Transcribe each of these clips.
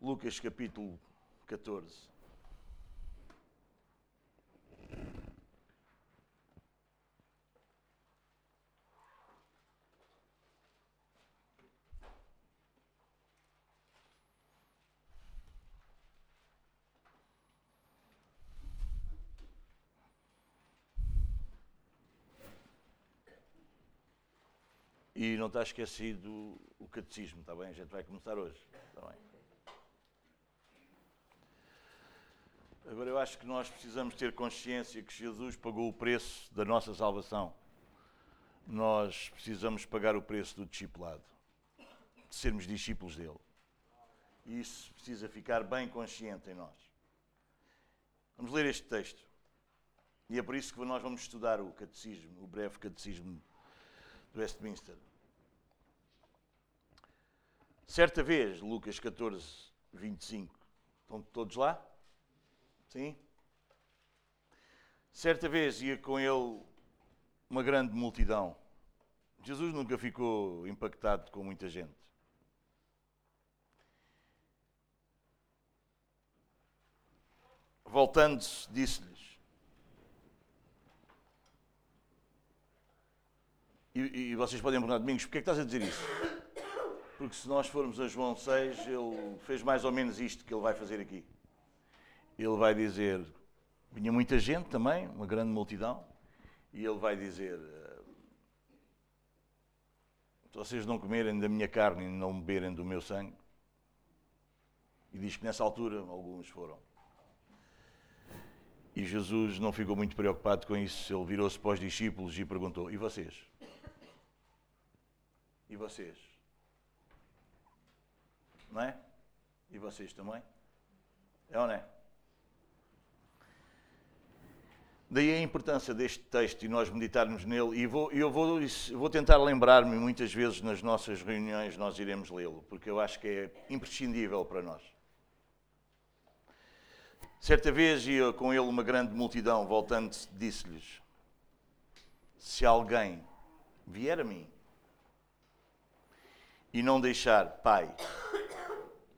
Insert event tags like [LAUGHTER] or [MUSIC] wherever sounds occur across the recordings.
Lucas capítulo 14. E não está esquecido o catecismo, está bem? A gente vai começar hoje. Está bem? Agora eu acho que nós precisamos ter consciência que Jesus pagou o preço da nossa salvação. Nós precisamos pagar o preço do discipulado, de sermos discípulos dele. Isso precisa ficar bem consciente em nós. Vamos ler este texto. E é por isso que nós vamos estudar o catecismo, o breve catecismo do Westminster. Certa vez, Lucas 14, 25, estão todos lá? Sim? Certa vez ia com ele uma grande multidão. Jesus nunca ficou impactado com muita gente. Voltando-se, disse-lhes: e, e, vocês podem perguntar, Domingos, porquê é que estás a dizer isso? porque se nós formos a João 6, ele fez mais ou menos isto que ele vai fazer aqui. Ele vai dizer: vinha muita gente também, uma grande multidão, e ele vai dizer: se vocês não comerem da minha carne e não beberem do meu sangue, e diz que nessa altura alguns foram. E Jesus não ficou muito preocupado com isso. Ele virou-se para os discípulos e perguntou: E vocês? E vocês? Não é? E vocês também? É ou não é? Daí a importância deste texto e nós meditarmos nele. E vou, eu vou, vou tentar lembrar-me, muitas vezes nas nossas reuniões nós iremos lê-lo, porque eu acho que é imprescindível para nós. Certa vez ia com ele uma grande multidão, voltando disse-lhes: Se alguém vier a mim e não deixar pai,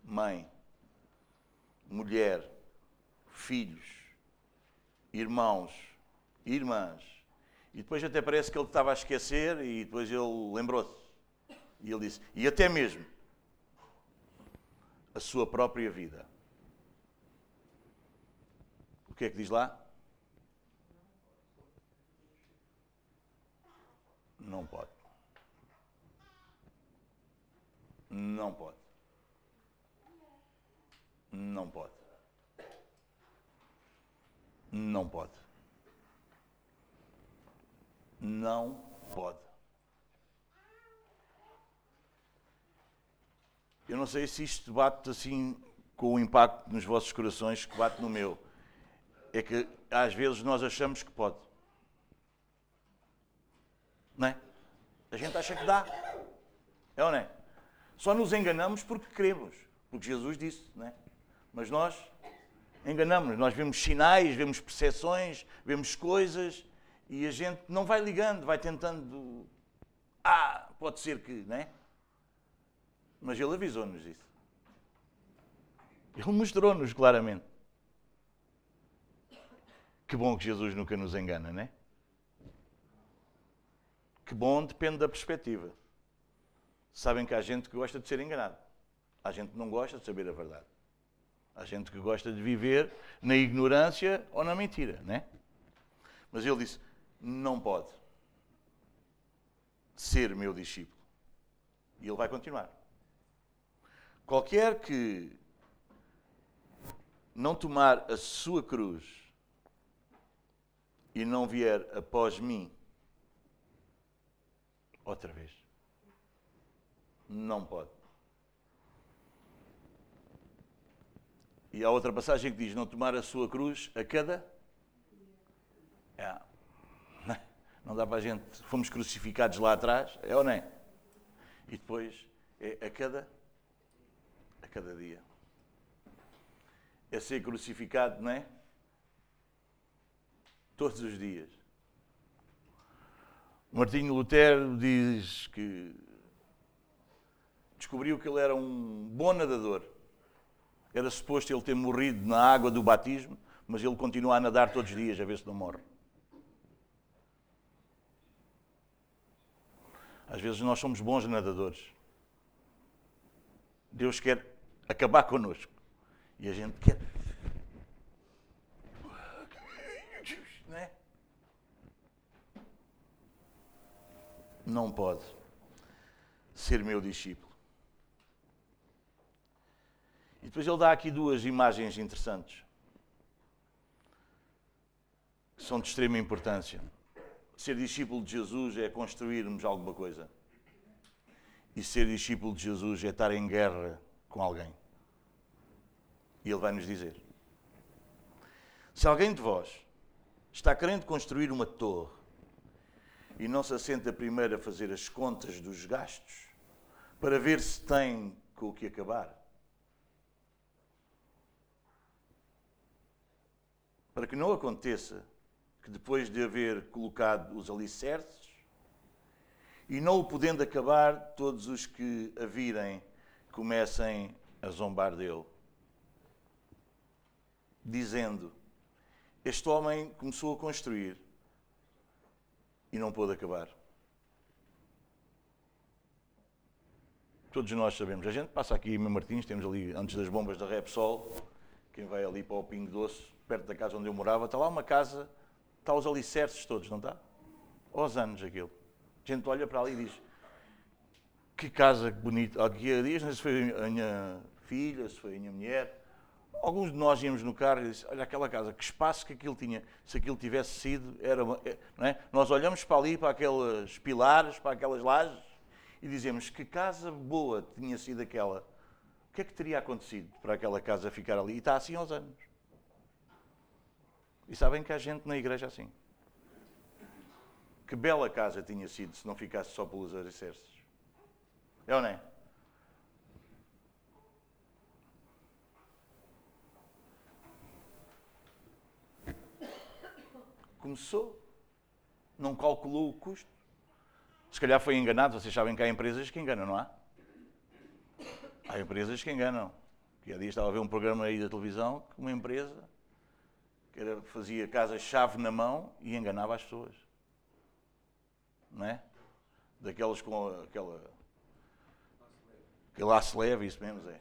mãe, mulher, filhos, irmãos, irmãs. E depois até parece que ele estava a esquecer e depois ele lembrou-se. E ele disse: e até mesmo a sua própria vida. O que é que diz lá? Não pode. Não pode. Não pode. Não pode. Não pode. Eu não sei se isto bate assim com o impacto nos vossos corações que bate no meu. É que às vezes nós achamos que pode. Não é? A gente acha que dá. É ou não é? Só nos enganamos porque queremos. Porque Jesus disse, não é? Mas nós enganamos-nos, nós vemos sinais, vemos percepções, vemos coisas e a gente não vai ligando, vai tentando. Ah, pode ser que, não é? Mas ele avisou-nos isso. Ele mostrou-nos claramente. Que bom que Jesus nunca nos engana, não é? Que bom depende da perspectiva. Sabem que há gente que gosta de ser enganado. Há gente que não gosta de saber a verdade. Há gente que gosta de viver na ignorância ou na mentira, né? Mas ele disse: não pode ser meu discípulo. E ele vai continuar. Qualquer que não tomar a sua cruz e não vier após mim, outra vez, não pode. E há outra passagem que diz: Não tomar a sua cruz a cada. É. [LAUGHS] Não dá para a gente. Fomos crucificados lá atrás, é ou não é? E depois é a cada. a cada dia. É ser crucificado, não é? Todos os dias. Martinho Lutero diz que descobriu que ele era um bom nadador Era suposto ele ter morrido na água do batismo, mas ele continua a nadar todos os dias a ver se não morre. Às vezes nós somos bons nadadores. Deus quer acabar connosco. E a gente quer. Não, é? não pode ser meu discípulo. E depois ele dá aqui duas imagens interessantes, que são de extrema importância. Ser discípulo de Jesus é construirmos alguma coisa. E ser discípulo de Jesus é estar em guerra com alguém. E ele vai nos dizer: Se alguém de vós está querendo construir uma torre e não se assenta primeiro a fazer as contas dos gastos para ver se tem com o que acabar, para que não aconteça que depois de haver colocado os alicerces e não o podendo acabar, todos os que a virem comecem a zombar dele, dizendo: Este homem começou a construir e não pôde acabar. Todos nós sabemos. A gente passa aqui em Martins, temos ali, antes das bombas da Repsol, quem vai ali para o Pingo Doce, perto da casa onde eu morava, está lá uma casa, está os alicerces todos, não está? Aos anos aquilo. A gente olha para ali e diz: Que casa bonita. Aqui dias, se foi a minha filha, se foi a minha mulher. Alguns de nós íamos no carro e disse, olha aquela casa, que espaço que aquilo tinha. Se aquilo tivesse sido, era é, não é? Nós olhamos para ali, para aqueles pilares, para aquelas lajes, e dizemos que casa boa tinha sido aquela. O que é que teria acontecido para aquela casa ficar ali? E está assim aos anos. E sabem que há gente na igreja assim. Que bela casa tinha sido se não ficasse só pelos alicerces. É ou não é? Começou, não calculou o custo. Se calhar foi enganado, vocês sabem que há empresas que enganam, não há? Há empresas que enganam. Que há dias estava a ver um programa aí da televisão que uma empresa que era, fazia casa-chave na mão e enganava as pessoas. Não é? Daquelas com aquela. Aquele laço leve, isso mesmo, é.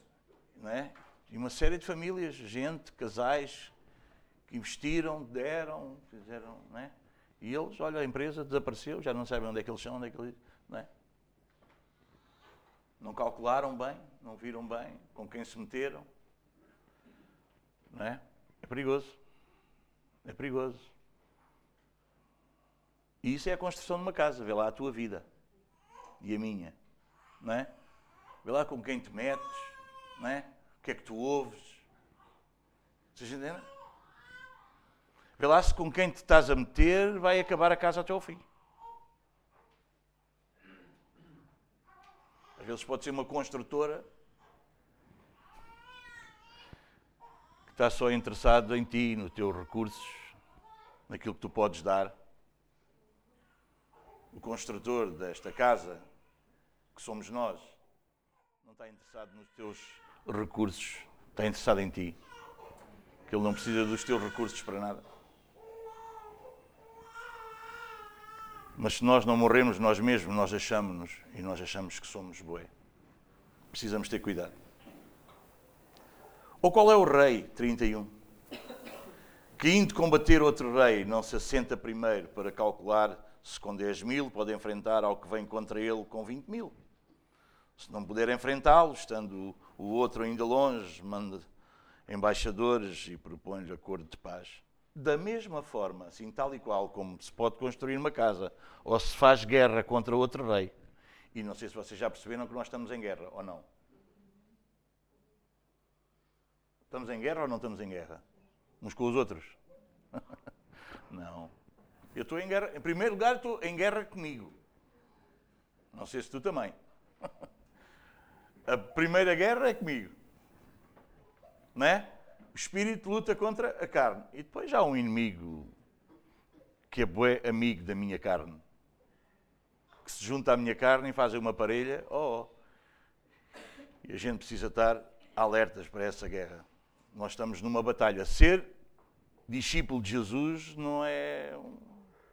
Não é? E uma série de famílias, gente, casais, que investiram, deram, fizeram, não é? E eles, olha, a empresa desapareceu, já não sabem onde é que eles são, onde é que eles. Não é? Não calcularam bem, não viram bem com quem se meteram. Não é? É perigoso. É perigoso. E isso é a construção de uma casa. Vê lá a tua vida e a minha. Não é? Vê lá com quem te metes. Não é? O que é que tu ouves. Vocês entendem? Vê lá se com quem te estás a meter vai acabar a casa até ao fim. Às vezes pode ser uma construtora que está só interessado em ti, nos teus recursos, naquilo que tu podes dar. O construtor desta casa, que somos nós, não está interessado nos teus recursos, está interessado em ti. Que ele não precisa dos teus recursos para nada. Mas se nós não morremos nós mesmos, nós achamos-nos e nós achamos que somos boé. Precisamos ter cuidado. Ou qual é o rei? 31. Que indo combater outro rei, não se assenta primeiro para calcular se com 10 mil pode enfrentar ao que vem contra ele com 20 mil. Se não puder enfrentá-lo, estando o outro ainda longe, manda embaixadores e propõe-lhe acordo de paz. Da mesma forma, assim tal e qual como se pode construir uma casa ou se faz guerra contra outro rei. E não sei se vocês já perceberam que nós estamos em guerra ou não. Estamos em guerra ou não estamos em guerra? Uns com os outros? [LAUGHS] não. Eu estou em guerra. Em primeiro lugar, estou em guerra comigo. Não sei se tu também. [LAUGHS] A primeira guerra é comigo. Não é? O espírito luta contra a carne. E depois há um inimigo que é bué amigo da minha carne. Que se junta à minha carne e faz uma parelha. Oh, oh. E a gente precisa estar alertas para essa guerra. Nós estamos numa batalha. Ser discípulo de Jesus não é um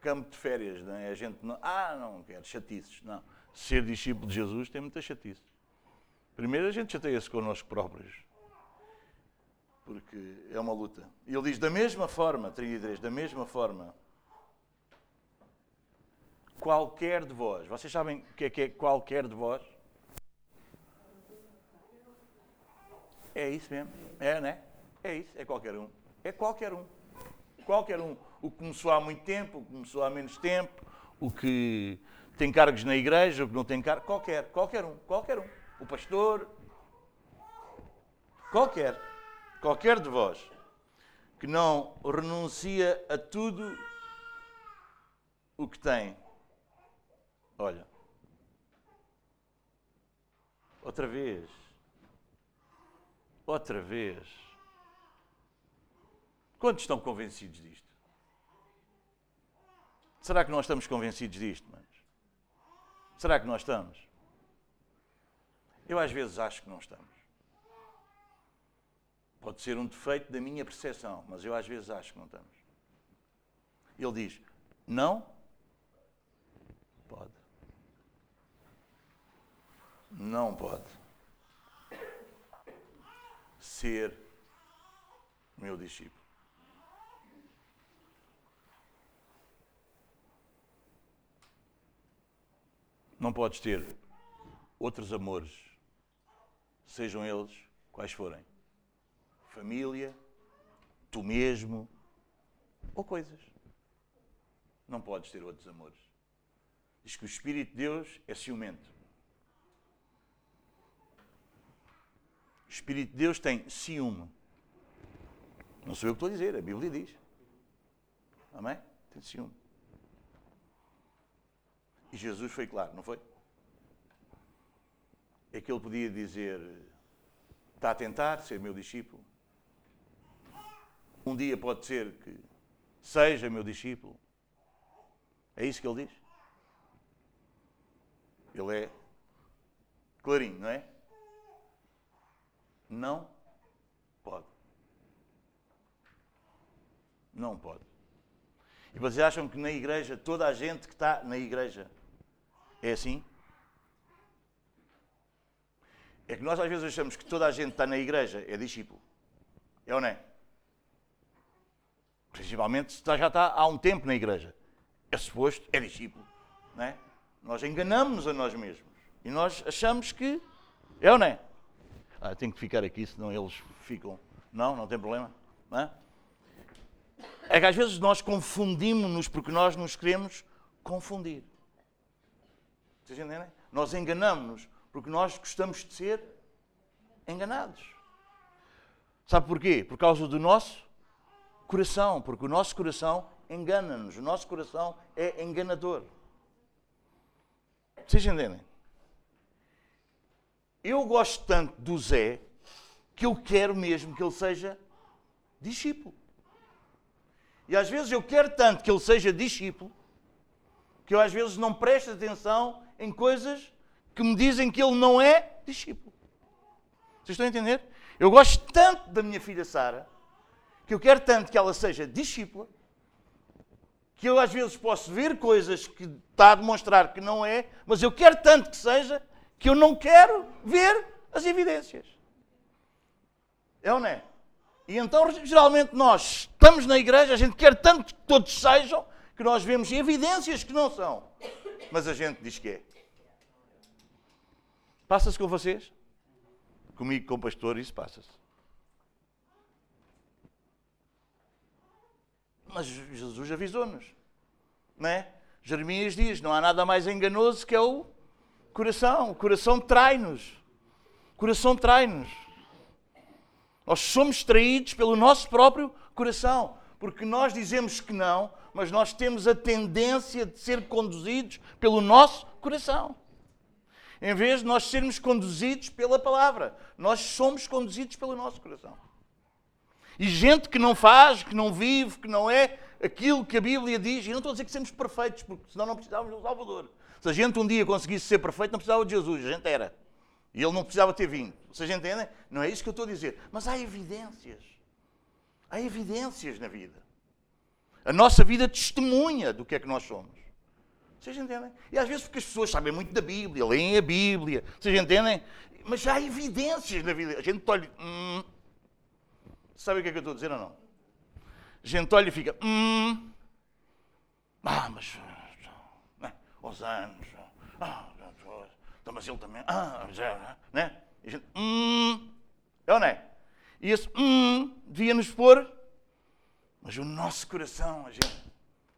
campo de férias, não é? A gente não, ah, não quero chatices, não. Ser discípulo de Jesus tem muita chatice. Primeiro a gente chateia-se connosco próprios, porque é uma luta. E ele diz, da mesma forma, 33, da mesma forma, qualquer de vós, vocês sabem o que é que é qualquer de vós? É isso mesmo, é, né? É isso, é qualquer um. É qualquer um. Qualquer um. O que começou há muito tempo, o que começou há menos tempo, o que tem cargos na igreja, o que não tem cargos, qualquer, qualquer um, qualquer um. O pastor, qualquer, qualquer de vós que não renuncia a tudo o que tem. Olha, outra vez, outra vez. Quantos estão convencidos disto? Será que nós estamos convencidos disto, manos? Será que nós estamos? Eu às vezes acho que não estamos. Pode ser um defeito da minha percepção, mas eu às vezes acho que não estamos. Ele diz: não pode. Não pode ser meu discípulo. Não podes ter outros amores, sejam eles quais forem. Família, tu mesmo ou coisas. Não podes ter outros amores. Diz que o Espírito de Deus é ciumento. O Espírito de Deus tem ciúme. Não sou eu que estou a dizer, a Bíblia diz. Amém? Tem ciúme. E Jesus foi claro, não foi? É que ele podia dizer: está a tentar ser meu discípulo. Um dia pode ser que seja meu discípulo. É isso que ele diz? Ele é clarinho, não é? Não pode. Não pode. E vocês acham que na igreja, toda a gente que está na igreja é assim? É que nós às vezes achamos que toda a gente que está na igreja é discípulo. É ou não é? Principalmente se já está há um tempo na igreja. É suposto, é discípulo. Não é? Nós enganamos a nós mesmos. E nós achamos que é ou não é? Ah, tenho que ficar aqui, senão eles ficam. Não, não tem problema. Não é? é que às vezes nós confundimos-nos porque nós nos queremos confundir. Vocês entendem? Nós enganamos-nos porque nós gostamos de ser enganados. Sabe porquê? Por causa do nosso coração, porque o nosso coração engana-nos, o nosso coração é enganador. Vocês entendem? Eu gosto tanto do Zé que eu quero mesmo que ele seja discípulo. E às vezes eu quero tanto que ele seja discípulo que eu às vezes não presto atenção em coisas que me dizem que ele não é discípulo. Vocês estão a entender? Eu gosto tanto da minha filha Sara, que eu quero tanto que ela seja discípula, que eu às vezes posso ver coisas que está a demonstrar que não é, mas eu quero tanto que seja, que eu não quero ver as evidências. É ou não é? E então, geralmente, nós estamos na igreja, a gente quer tanto que todos sejam, que nós vemos evidências que não são mas a gente diz que é. Passa-se com vocês? Comigo, com o pastor, isso passa-se. Mas Jesus avisou-nos, é? Jeremias diz: não há nada mais enganoso que é o coração. O coração trai-nos. O coração trai-nos. Nós somos traídos pelo nosso próprio coração, porque nós dizemos que não, mas nós temos a tendência de ser conduzidos pelo nosso coração. Em vez de nós sermos conduzidos pela palavra, nós somos conduzidos pelo nosso coração. E gente que não faz, que não vive, que não é aquilo que a Bíblia diz, e não estou a dizer que somos perfeitos, porque senão não precisávamos de um Salvador. Se a gente um dia conseguisse ser perfeito, não precisava de Jesus, a gente era. E ele não precisava ter vindo. Vocês entendem? Não é isso que eu estou a dizer. Mas há evidências. Há evidências na vida. A nossa vida testemunha do que é que nós somos. Vocês entendem? E às vezes porque as pessoas sabem muito da Bíblia, leem a Bíblia, vocês entendem? Mas há evidências na vida. A gente olha. Hum, sabe o que é que eu estou dizer ou não? Gente olha e fica. Hum, ah, mas. Né, aos anos. Ah, então, mas ele também. Ah, já. Né? E a gente. Hum, é ou não é? E esse hum devia nos pôr. Mas o nosso coração, a gente,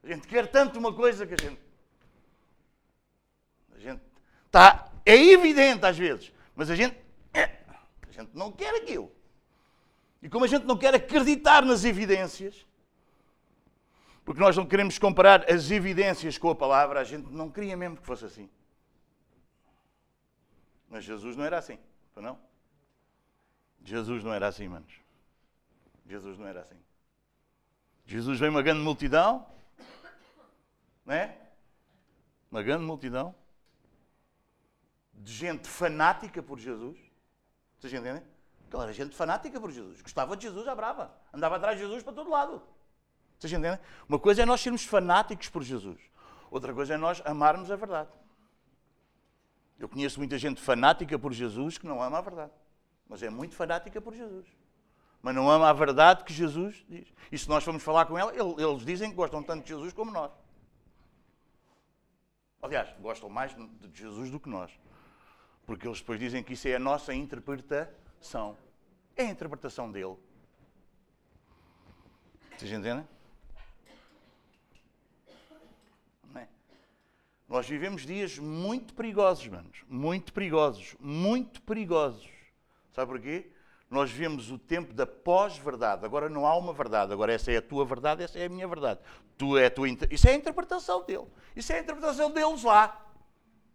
a gente quer tanto uma coisa que a gente a gente está, é evidente às vezes, mas a gente, é, a gente não quer aquilo. E como a gente não quer acreditar nas evidências, porque nós não queremos comparar as evidências com a palavra, a gente não queria mesmo que fosse assim. Mas Jesus não era assim, não? Jesus não era assim, manos. Jesus não era assim. Jesus veio uma grande multidão, não é? Uma grande multidão de gente fanática por Jesus. Vocês entendem? Aquela era gente fanática por Jesus. Gostava de Jesus à brava. Andava atrás de Jesus para todo lado. Vocês entendem? Uma coisa é nós sermos fanáticos por Jesus. Outra coisa é nós amarmos a verdade. Eu conheço muita gente fanática por Jesus que não ama a verdade. Mas é muito fanática por Jesus. Mas não ama a verdade que Jesus diz. E se nós formos falar com ela, eles dizem que gostam tanto de Jesus como nós. Aliás, gostam mais de Jesus do que nós. Porque eles depois dizem que isso é a nossa interpretação. É a interpretação dele. Vocês entendem? É? Nós vivemos dias muito perigosos, manos. Muito perigosos. Muito perigosos. Sabe porquê? Nós vivemos o tempo da pós-verdade. Agora não há uma verdade. Agora essa é a tua verdade, essa é a minha verdade. Tu é tua Isso é a interpretação dele. Isso é a interpretação deles lá.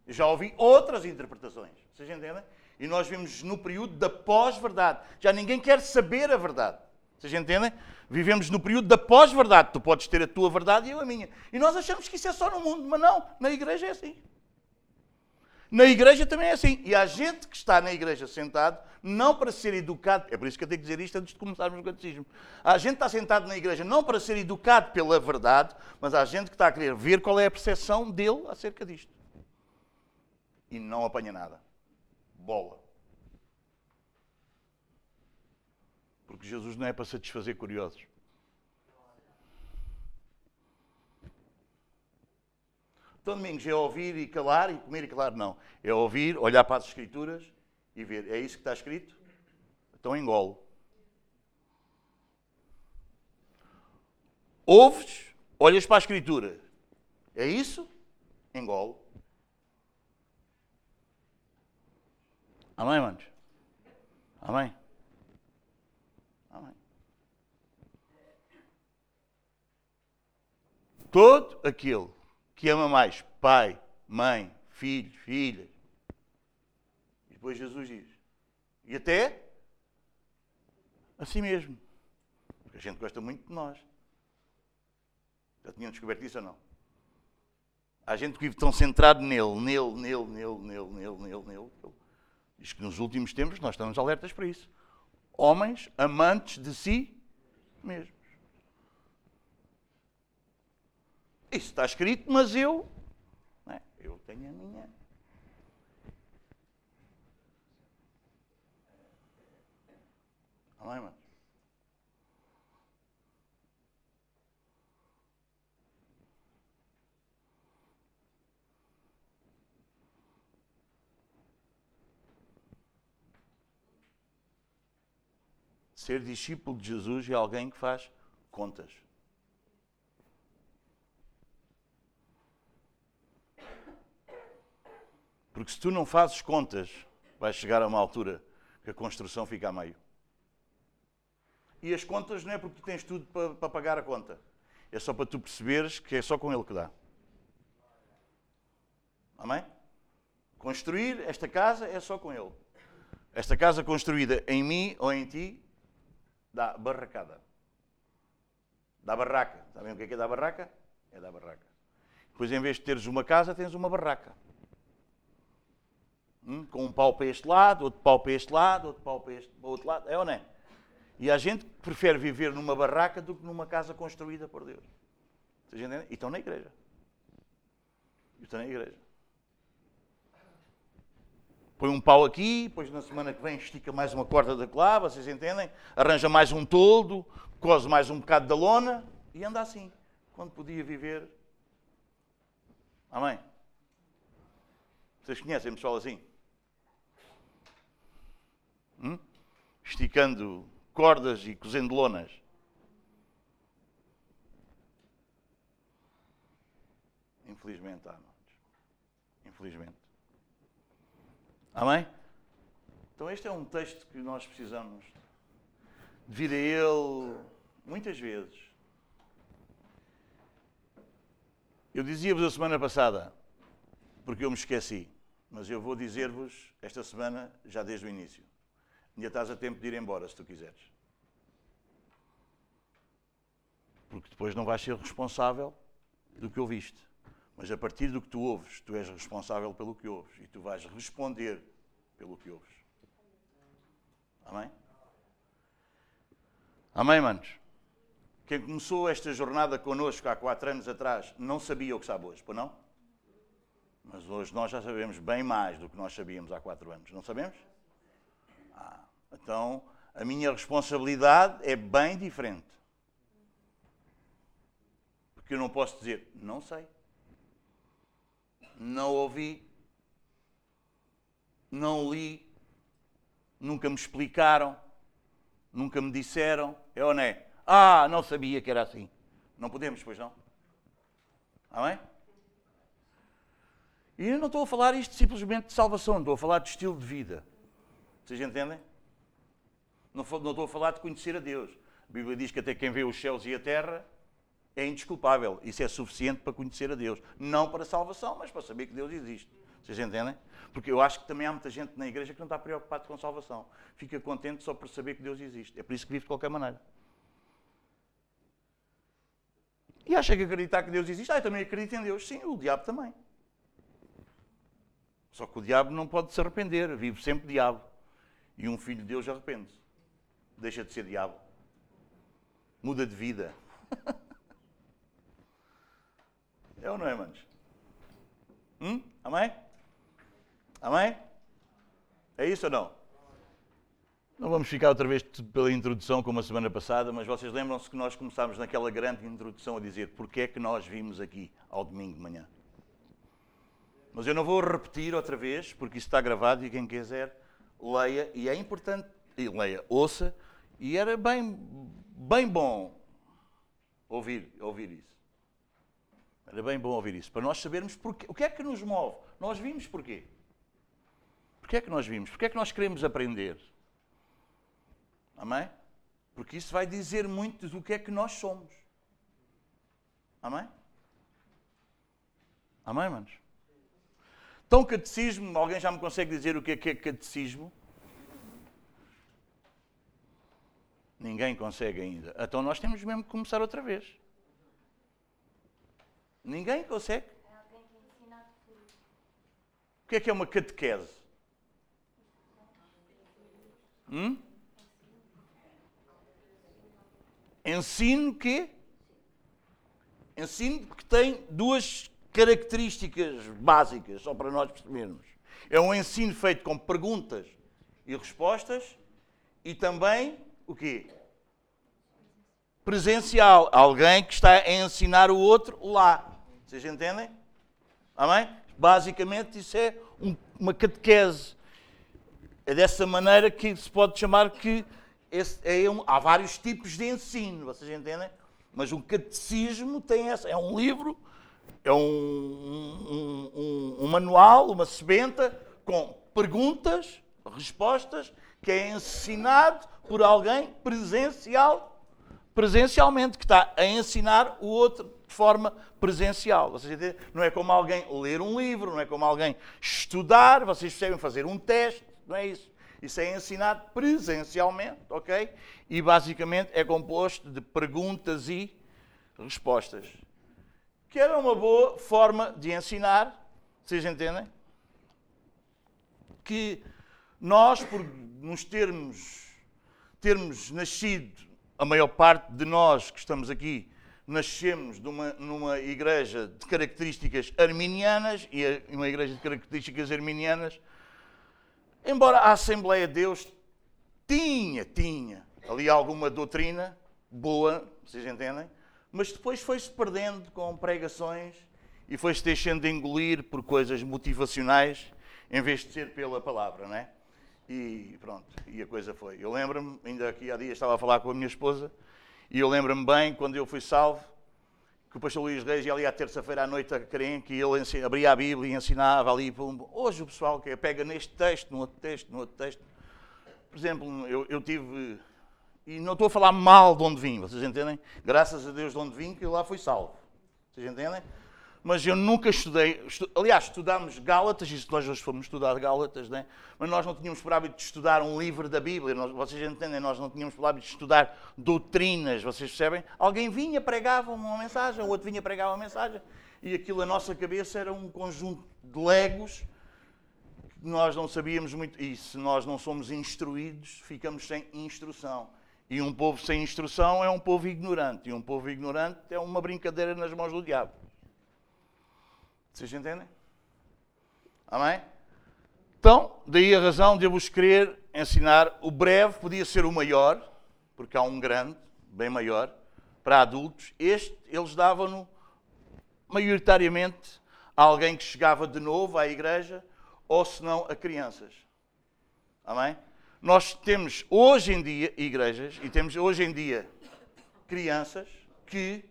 Eu já ouvi outras interpretações. Vocês entendem? E nós vivemos no período da pós-verdade. Já ninguém quer saber a verdade. Vocês entendem? Vivemos no período da pós-verdade. Tu podes ter a tua verdade e eu a minha. E nós achamos que isso é só no mundo, mas não. Na igreja é assim. Na igreja também é assim. E há gente que está na igreja sentado, não para ser educado. É por isso que eu tenho que dizer isto antes de começarmos o catecismo. Há gente que está sentado na igreja não para ser educado pela verdade, mas há gente que está a querer ver qual é a percepção dele acerca disto. E não apanha nada bola. Porque Jesus não é para satisfazer curiosos. Então, Domingos, é ouvir e calar e comer e calar? Não. É ouvir, olhar para as Escrituras e ver. É isso que está escrito? Então engolo. Ouves, olhas para a Escritura. É isso? Engolo. Amém, manos? Amém? Amém. Todo aquele que ama mais pai, mãe, filho, filha. E depois Jesus diz. E até assim mesmo. Porque a gente gosta muito de nós. Já tinham descoberto isso ou não? Há gente que vive tão centrado nele, nele, nele, nele, nele, nele, nele, nele. Diz que nos últimos tempos nós estamos alertas para isso. Homens amantes de si mesmos. Isso está escrito, mas eu. É? Eu tenho a minha. Amém, mano? Ser discípulo de Jesus é alguém que faz contas. Porque se tu não fazes contas, vais chegar a uma altura que a construção fica a meio. E as contas não é porque tu tens tudo para, para pagar a conta. É só para tu perceberes que é só com ele que dá. Amém? Construir esta casa é só com ele. Esta casa construída em mim ou em ti da barracada. Da barraca. Sabem o que é, que é da barraca? É da barraca. Depois, em vez de teres uma casa, tens uma barraca. Hum? Com um pau para este lado, outro pau para este lado, outro pau para este para outro lado. É ou não é? E há gente prefere viver numa barraca do que numa casa construída por Deus. Vocês entendem? E estão na igreja. E estão na igreja. Põe um pau aqui, depois na semana que vem estica mais uma corda da clava, vocês entendem? Arranja mais um toldo, cose mais um bocado da lona e anda assim. Quando podia viver. Amém? Vocês conhecem pessoal assim? Hum? Esticando cordas e cozendo lonas. Infelizmente há. Infelizmente. Amém? Então este é um texto que nós precisamos de vir a ele muitas vezes. Eu dizia-vos a semana passada, porque eu me esqueci, mas eu vou dizer-vos esta semana, já desde o início. Ainda estás a tempo de ir embora, se tu quiseres. Porque depois não vais ser responsável do que ouviste. Mas a partir do que tu ouves, tu és responsável pelo que ouves e tu vais responder pelo que ouves. Amém? Amém, manos? Quem começou esta jornada connosco há quatro anos atrás não sabia o que sabe hoje, pois não? Mas hoje nós já sabemos bem mais do que nós sabíamos há quatro anos, não sabemos? Ah, então a minha responsabilidade é bem diferente. Porque eu não posso dizer, não sei não ouvi, não li, nunca me explicaram, nunca me disseram. É ou não é? Ah, não sabia que era assim. Não podemos, pois não? Amém? E eu não estou a falar isto simplesmente de salvação, estou a falar de estilo de vida. Vocês entendem? Não, não estou a falar de conhecer a Deus. A Bíblia diz que até quem vê os céus e a terra é indesculpável. Isso é suficiente para conhecer a Deus. Não para salvação, mas para saber que Deus existe. Vocês entendem? Porque eu acho que também há muita gente na igreja que não está preocupado com salvação. Fica contente só por saber que Deus existe. É por isso que vive de qualquer maneira. E acha que acreditar que Deus existe? Ah, eu também acredito em Deus. Sim, o diabo também. Só que o diabo não pode se arrepender. Vive sempre diabo. E um filho de Deus arrepende-se. Deixa de ser diabo. Muda de vida. [LAUGHS] É ou não é, manos? Hum? Amém? Amém? É isso ou não? Não vamos ficar outra vez pela introdução como a semana passada, mas vocês lembram-se que nós começámos naquela grande introdução a dizer porque é que nós vimos aqui ao domingo de manhã. Mas eu não vou repetir outra vez, porque isso está gravado e quem quiser leia, e é importante, e leia, ouça, e era bem, bem bom ouvir, ouvir isso. Era bem bom ouvir isso, para nós sabermos porquê, o que é que nos move. Nós vimos porquê. Porquê é que nós vimos? Porquê é que nós queremos aprender? Amém? Porque isso vai dizer muito do que é que nós somos. Amém? Amém, manos? Então, catecismo, alguém já me consegue dizer o que é que é catecismo? Ninguém consegue ainda. Então nós temos mesmo que começar outra vez. Ninguém consegue. O que é que é uma catequese? Hum? Ensino que? Ensino que tem duas características básicas, só para nós percebermos. É um ensino feito com perguntas e respostas e também o quê? Presencial. Alguém que está a ensinar o outro lá. Vocês entendem? Amém? Basicamente, isso é um, uma catequese. É dessa maneira que se pode chamar que esse é um, há vários tipos de ensino, vocês entendem? Mas um catecismo tem essa, é um livro, é um, um, manual, uma sebenta com perguntas, respostas, que é ensinado por alguém presencial, presencialmente, que está a ensinar o outro de forma presencial. Vocês? Não é como alguém ler um livro, não é como alguém estudar, vocês percebem fazer um teste, não é isso. Isso é ensinado presencialmente, ok? E basicamente é composto de perguntas e respostas. Que era uma boa forma de ensinar, vocês entendem? que nós, por nos termos, termos nascido, a maior parte de nós que estamos aqui, nascemos numa, numa igreja de características arminianas, e uma igreja de características arminianas, embora a Assembleia de Deus tinha, tinha ali alguma doutrina boa, vocês entendem, mas depois foi-se perdendo com pregações e foi-se deixando de engolir por coisas motivacionais em vez de ser pela palavra, não é? E pronto, e a coisa foi. Eu lembro-me, ainda aqui há dias estava a falar com a minha esposa, e eu lembro-me bem, quando eu fui salvo, que o pastor Luís Reis ia ali à terça-feira à noite a Carenque e ele abria a Bíblia e ensinava ali. Hoje o pessoal que pega neste texto, no outro texto, no outro texto. Por exemplo, eu, eu tive. E não estou a falar mal de onde vim, vocês entendem? Graças a Deus de onde vim, que eu lá fui salvo. Vocês entendem? Mas eu nunca estudei. Estu, aliás, estudámos Gálatas, e nós hoje fomos estudar Gálatas, né? mas nós não tínhamos por hábito de estudar um livro da Bíblia. Nós, vocês entendem? Nós não tínhamos por hábito de estudar doutrinas, vocês percebem? Alguém vinha, pregava uma mensagem, o outro vinha, pregava uma mensagem, e aquilo, a nossa cabeça era um conjunto de legos que nós não sabíamos muito. E se nós não somos instruídos, ficamos sem instrução. E um povo sem instrução é um povo ignorante. E um povo ignorante é uma brincadeira nas mãos do diabo. Vocês entendem? Amém? Então, daí a razão de eu vos querer ensinar. O breve podia ser o maior, porque há um grande, bem maior, para adultos. Este, eles davam-no maioritariamente a alguém que chegava de novo à igreja, ou se não a crianças. Amém? Nós temos hoje em dia igrejas e temos hoje em dia crianças que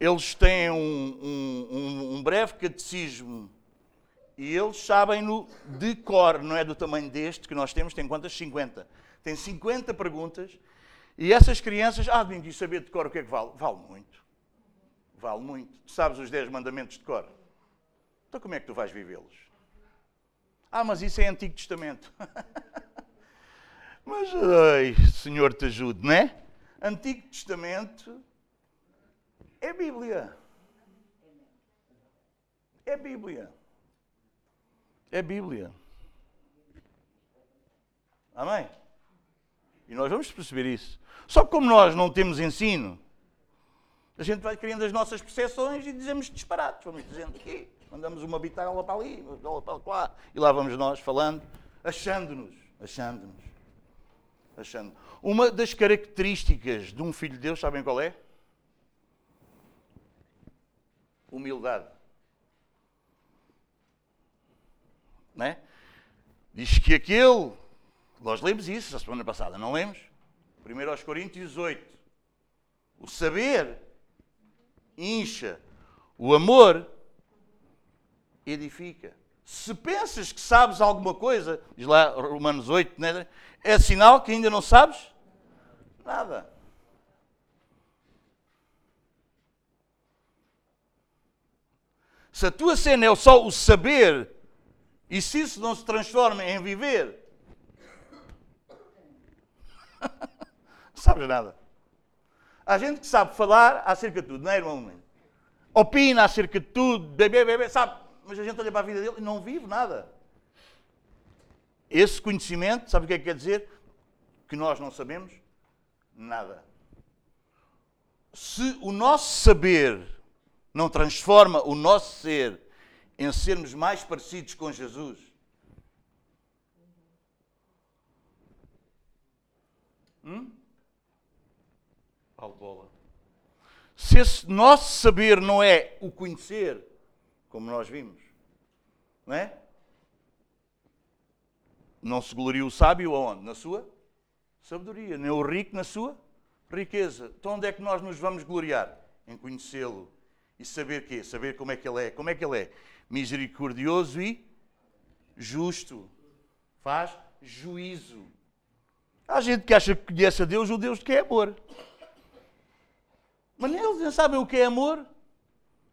eles têm um, um, um breve catecismo e eles sabem-no de cor, não é do tamanho deste que nós temos, tem quantas? 50. Tem 50 perguntas e essas crianças, ah, de saber de cor o que é que vale? Vale muito. Vale muito. Tu sabes os 10 mandamentos de cor? Então como é que tu vais vivê-los? Ah, mas isso é Antigo Testamento. [LAUGHS] mas, ai, Senhor te ajude, não é? Antigo Testamento é Bíblia. É Bíblia. É Bíblia. Amém? E nós vamos perceber isso. Só que como nós não temos ensino, a gente vai criando as nossas percepções e dizemos disparados. Vamos dizendo aqui, mandamos uma bitola para ali, uma bitola para lá, e lá vamos nós falando, achando-nos, achando-nos, achando. Uma das características de um filho de Deus, sabem qual é? Humildade. Não é? Diz que aquele, nós lemos isso a semana passada, não lemos? 1 aos Coríntios 8. O saber incha, o amor edifica. Se pensas que sabes alguma coisa, diz lá Romanos 8, é? é sinal que ainda não sabes nada. Se a tua cena é só o saber, e se isso não se transforma em viver, [LAUGHS] não sabes nada. Há gente que sabe falar acerca de tudo, não é, irmão? Opina acerca de tudo, bebê, bebê, sabe? Mas a gente olha para a vida dele e não vive nada. Esse conhecimento, sabe o que é que quer dizer? Que nós não sabemos nada. Se o nosso saber não transforma o nosso ser em sermos mais parecidos com Jesus? Hum? Se esse nosso saber não é o conhecer, como nós vimos, não é? Não se gloria o sábio aonde? Na sua sabedoria. Nem o rico na sua riqueza. Então onde é que nós nos vamos gloriar? Em conhecê-lo e saber quê? Saber como é que ele é. Como é que ele é? Misericordioso e justo. Faz juízo. Há gente que acha que conhece a Deus o Deus que é amor. Mas eles não sabem o que é amor.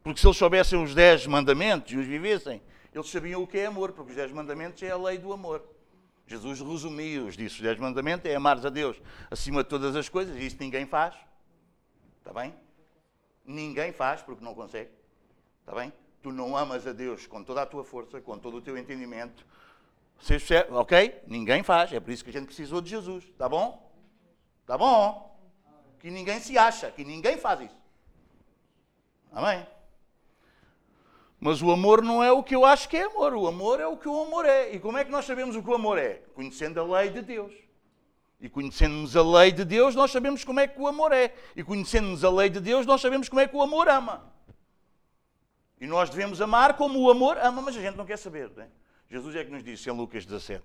Porque se eles soubessem os dez mandamentos e os vivessem, eles sabiam o que é amor, porque os dez mandamentos é a lei do amor. Jesus resumiu-os, disse: os dez mandamentos é amares a Deus acima de todas as coisas, e isso ninguém faz. Está bem? Ninguém faz porque não consegue. Está bem? Tu não amas a Deus com toda a tua força, com todo o teu entendimento, Vocês percebem? Ok? Ninguém faz. É por isso que a gente precisou de Jesus. Tá bom? Tá bom? Que ninguém se acha, que ninguém faz isso. Amém? Mas o amor não é o que eu acho que é amor. O amor é o que o amor é. E como é que nós sabemos o que o amor é? Conhecendo a lei de Deus. E conhecendo-nos a lei de Deus, nós sabemos como é que o amor é. E conhecendo-nos a lei de Deus, nós sabemos como é que o amor ama. E nós devemos amar como o amor ama, mas a gente não quer saber. Não é? Jesus é que nos disse em Lucas 17: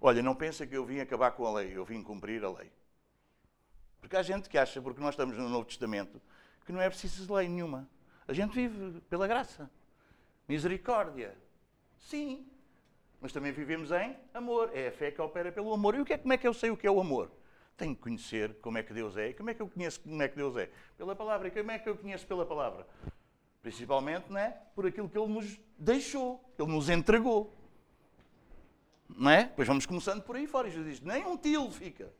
Olha, não pensa que eu vim acabar com a lei, eu vim cumprir a lei. Porque há gente que acha, porque nós estamos no Novo Testamento, que não é preciso lei nenhuma. A gente vive pela graça. Misericórdia. Sim. Mas também vivemos em amor. É a fé que opera pelo amor. E o que é, como é que eu sei o que é o amor? Tenho que conhecer como é que Deus é. E como é que eu conheço como é que Deus é? Pela palavra. E como é que eu conheço pela palavra? Principalmente não é? por aquilo que Ele nos deixou, Ele nos entregou. Não é? Pois vamos começando por aí fora. Jesus diz: nem um tilo fica.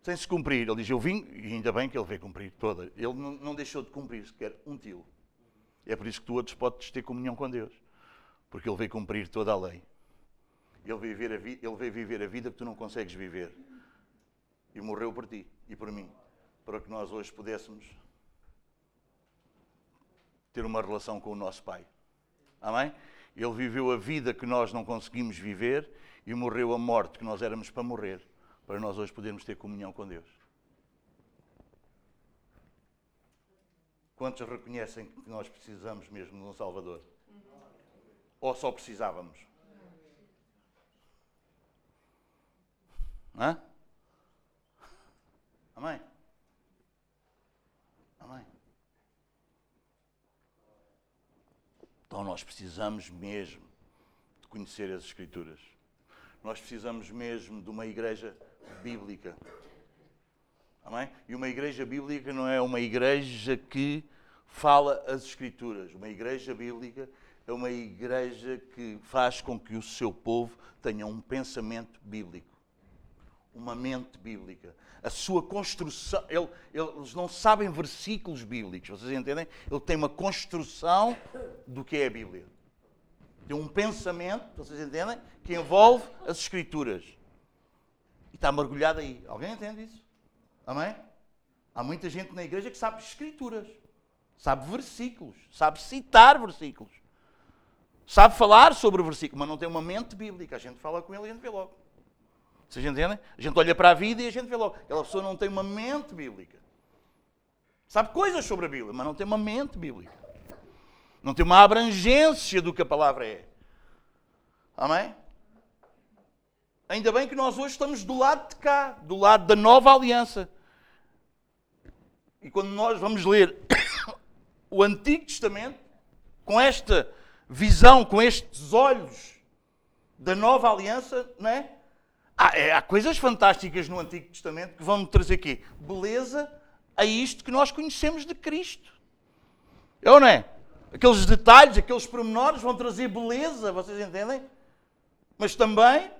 Sem se cumprir. Ele diz: Eu vim, e ainda bem que ele veio cumprir toda. Ele não, deixou de cumprir sequer um tilo. É por isso que tu outros podes ter comunhão com Deus. Porque ele veio cumprir toda a lei. Ele veio, viver a vi, ele veio viver a vida que tu não consegues viver. E morreu por ti e por mim. Para que nós hoje pudéssemos ter uma relação com o nosso Pai. Amém? Ele viveu a vida que nós não conseguimos viver e morreu a morte que nós éramos para morrer, para nós hoje podermos ter comunhão com Deus. Quantos reconhecem que nós precisamos mesmo de um Salvador? Ou só precisávamos? Hã? Amém? Amém? Então nós precisamos mesmo de conhecer as Escrituras. Nós precisamos mesmo de uma igreja bíblica. Amém? E uma igreja bíblica não é uma igreja que fala as Escrituras. Uma igreja bíblica é uma igreja que faz com que o seu povo tenha um pensamento bíblico, uma mente bíblica. A sua construção, ele, eles não sabem versículos bíblicos, vocês entendem? Ele tem uma construção do que é a Bíblia. Tem um pensamento, vocês entendem? Que envolve as Escrituras. E está mergulhado aí. Alguém entende isso? Amém? Há muita gente na igreja que sabe escrituras, sabe versículos, sabe citar versículos, sabe falar sobre o versículo, mas não tem uma mente bíblica. A gente fala com ele e a gente vê logo. Vocês entendem? A gente olha para a vida e a gente vê logo. Aquela pessoa não tem uma mente bíblica. Sabe coisas sobre a Bíblia, mas não tem uma mente bíblica. Não tem uma abrangência do que a palavra é. Amém? Ainda bem que nós hoje estamos do lado de cá, do lado da nova aliança. E quando nós vamos ler [COUGHS] o Antigo Testamento, com esta visão, com estes olhos da nova aliança, não é? Há, é, há coisas fantásticas no Antigo Testamento que vão trazer aqui beleza a isto que nós conhecemos de Cristo. É ou não é? Aqueles detalhes, aqueles pormenores vão trazer beleza, vocês entendem? Mas também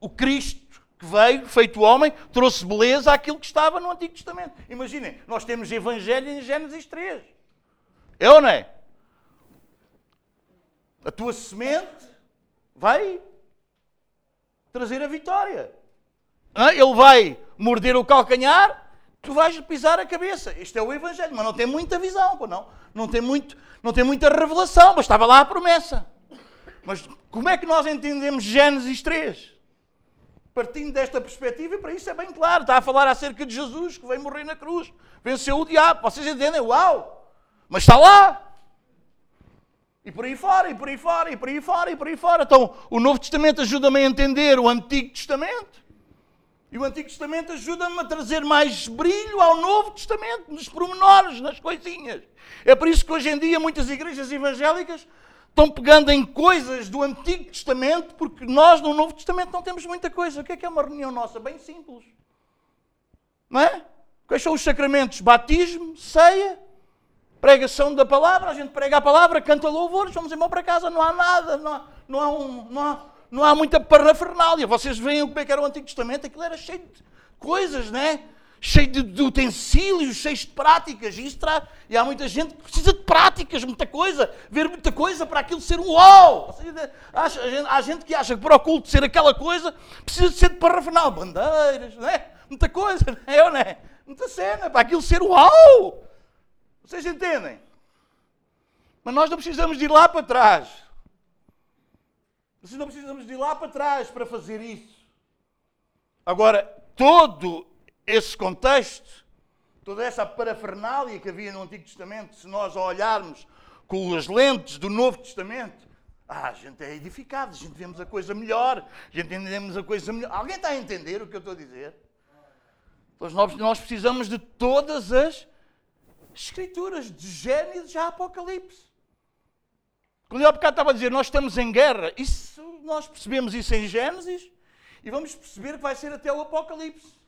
o Cristo que veio, feito homem, trouxe beleza àquilo que estava no Antigo Testamento. Imaginem, nós temos Evangelho em Gênesis 3. É ou não é? A tua semente vai trazer a vitória. Ele vai morder o calcanhar, tu vais pisar a cabeça. Este é o Evangelho, mas não tem muita visão, não. Não tem, muito, não tem muita revelação, mas estava lá a promessa. Mas como é que nós entendemos Gênesis 3? partindo desta perspectiva, e para isso é bem claro, está a falar acerca de Jesus que veio morrer na cruz, venceu o diabo. Vocês entendem? Uau! Mas está lá! E por aí fora, e por aí fora, e por aí fora, e por aí fora. Então, o Novo Testamento ajuda-me a entender o Antigo Testamento. E o Antigo Testamento ajuda-me a trazer mais brilho ao Novo Testamento, nos pormenores, nas coisinhas. É por isso que hoje em dia muitas igrejas evangélicas estão pegando em coisas do Antigo Testamento, porque nós no Novo Testamento não temos muita coisa. O que é que é uma reunião nossa? Bem simples. Não é? Quais são os sacramentos? Batismo, ceia, pregação da palavra, a gente prega a palavra, canta louvores, vamos embora para casa, não há nada, não há, não há, um, não há, não há muita parafernália. Vocês veem como é que era o Antigo Testamento, aquilo era cheio de coisas, não é? cheio de, de utensílios, cheio de práticas. E, isso e há muita gente que precisa de práticas, muita coisa, ver muita coisa para aquilo ser um uau. Há gente, gente que acha que para o culto ser aquela coisa precisa de ser de parrafenal, bandeiras, não é? muita coisa, não é? Não é? Muita cena, para aquilo ser uau. Vocês entendem? Mas nós não precisamos de ir lá para trás. Nós não precisamos de ir lá para trás para fazer isso. Agora, todo esse contexto, toda essa parafernália que havia no Antigo Testamento, se nós olharmos com as lentes do Novo Testamento, ah, a gente é edificado, a gente vemos a coisa melhor, a gente entendemos a coisa melhor. Alguém está a entender o que eu estou a dizer? Pois nós, nós precisamos de todas as escrituras, de Gênesis a Apocalipse. Quando eu há bocado estava a dizer, nós estamos em guerra, isso, nós percebemos isso em Gênesis e vamos perceber que vai ser até o Apocalipse.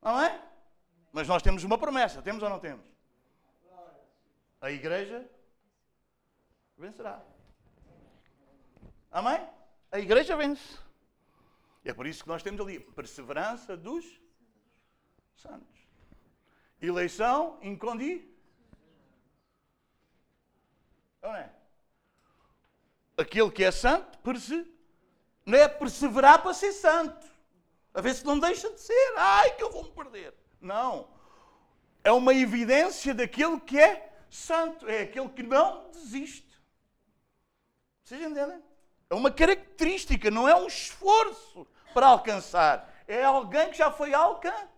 Não é? Mas nós temos uma promessa, temos ou não temos? A igreja vencerá. Amém? A igreja vence. É por isso que nós temos ali perseverança dos santos. Eleição incondi. Não é? Aquele que é santo, perse... não é perseverar para ser santo. A ver se não deixa de ser. Ai, que eu vou me perder. Não. É uma evidência daquele que é santo. É aquele que não desiste. Vocês entendem? É uma característica, não é um esforço para alcançar. É alguém que já foi alcançado.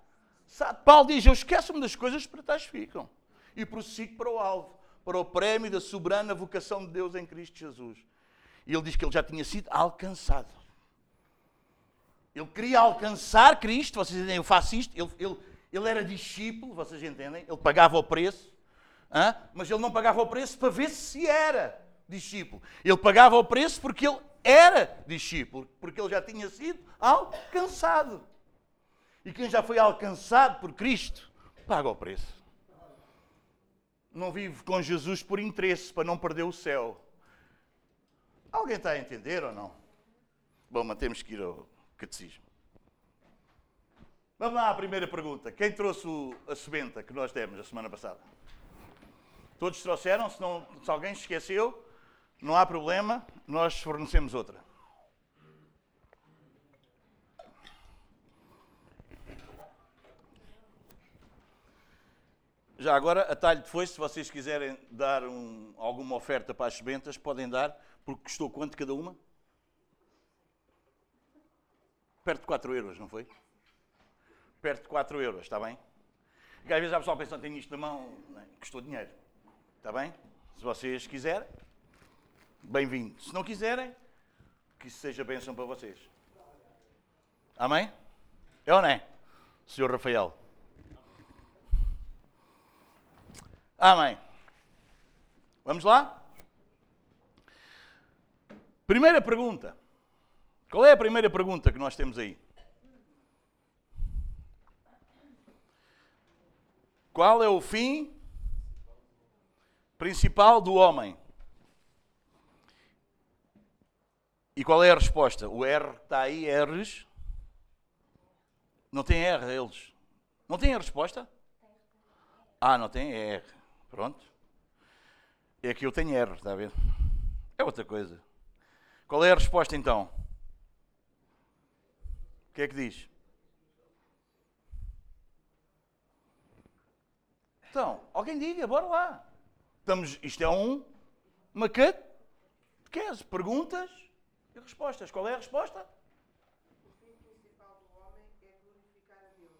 Paulo diz: Eu esqueço-me das coisas para trás ficam e prossigo para o alvo, para o prémio da soberana vocação de Deus em Cristo Jesus. E ele diz que ele já tinha sido alcançado. Ele queria alcançar Cristo, vocês entendem? Eu faço isto. Ele, ele, ele era discípulo, vocês entendem? Ele pagava o preço, hein? mas ele não pagava o preço para ver se era discípulo. Ele pagava o preço porque ele era discípulo, porque ele já tinha sido alcançado. E quem já foi alcançado por Cristo, paga o preço. Não vive com Jesus por interesse, para não perder o céu. Alguém está a entender ou não? Bom, mas temos que ir ao catecismo. Vamos lá à primeira pergunta. Quem trouxe a sebenta que nós demos a semana passada? Todos trouxeram? Se, não, se alguém esqueceu, não há problema, nós fornecemos outra. Já agora, a talho de foice, se vocês quiserem dar um, alguma oferta para as sementas, podem dar, porque custou quanto cada uma? Perto de 4 euros, não foi? Perto de 4 euros, está bem? Porque às vezes há pessoal pensando, tenho isto na mão, não, custou dinheiro. Está bem? Se vocês quiserem, bem-vindo. Se não quiserem, que isso seja bênção para vocês. Amém? É ou não é, Senhor Rafael? Amém. Vamos lá? Primeira pergunta. Qual é a primeira pergunta que nós temos aí? Qual é o fim principal do homem? E qual é a resposta? O R está aí, R's. Não tem R eles. Não tem a resposta? Ah, não tem R. Pronto. É que eu tenho R, está a ver? É outra coisa. Qual é a resposta então? O que é que diz? Então, alguém diga, bora lá. Estamos, isto é um maquete. Queres perguntas e respostas. Qual é a resposta? O fim principal do homem é glorificar a Deus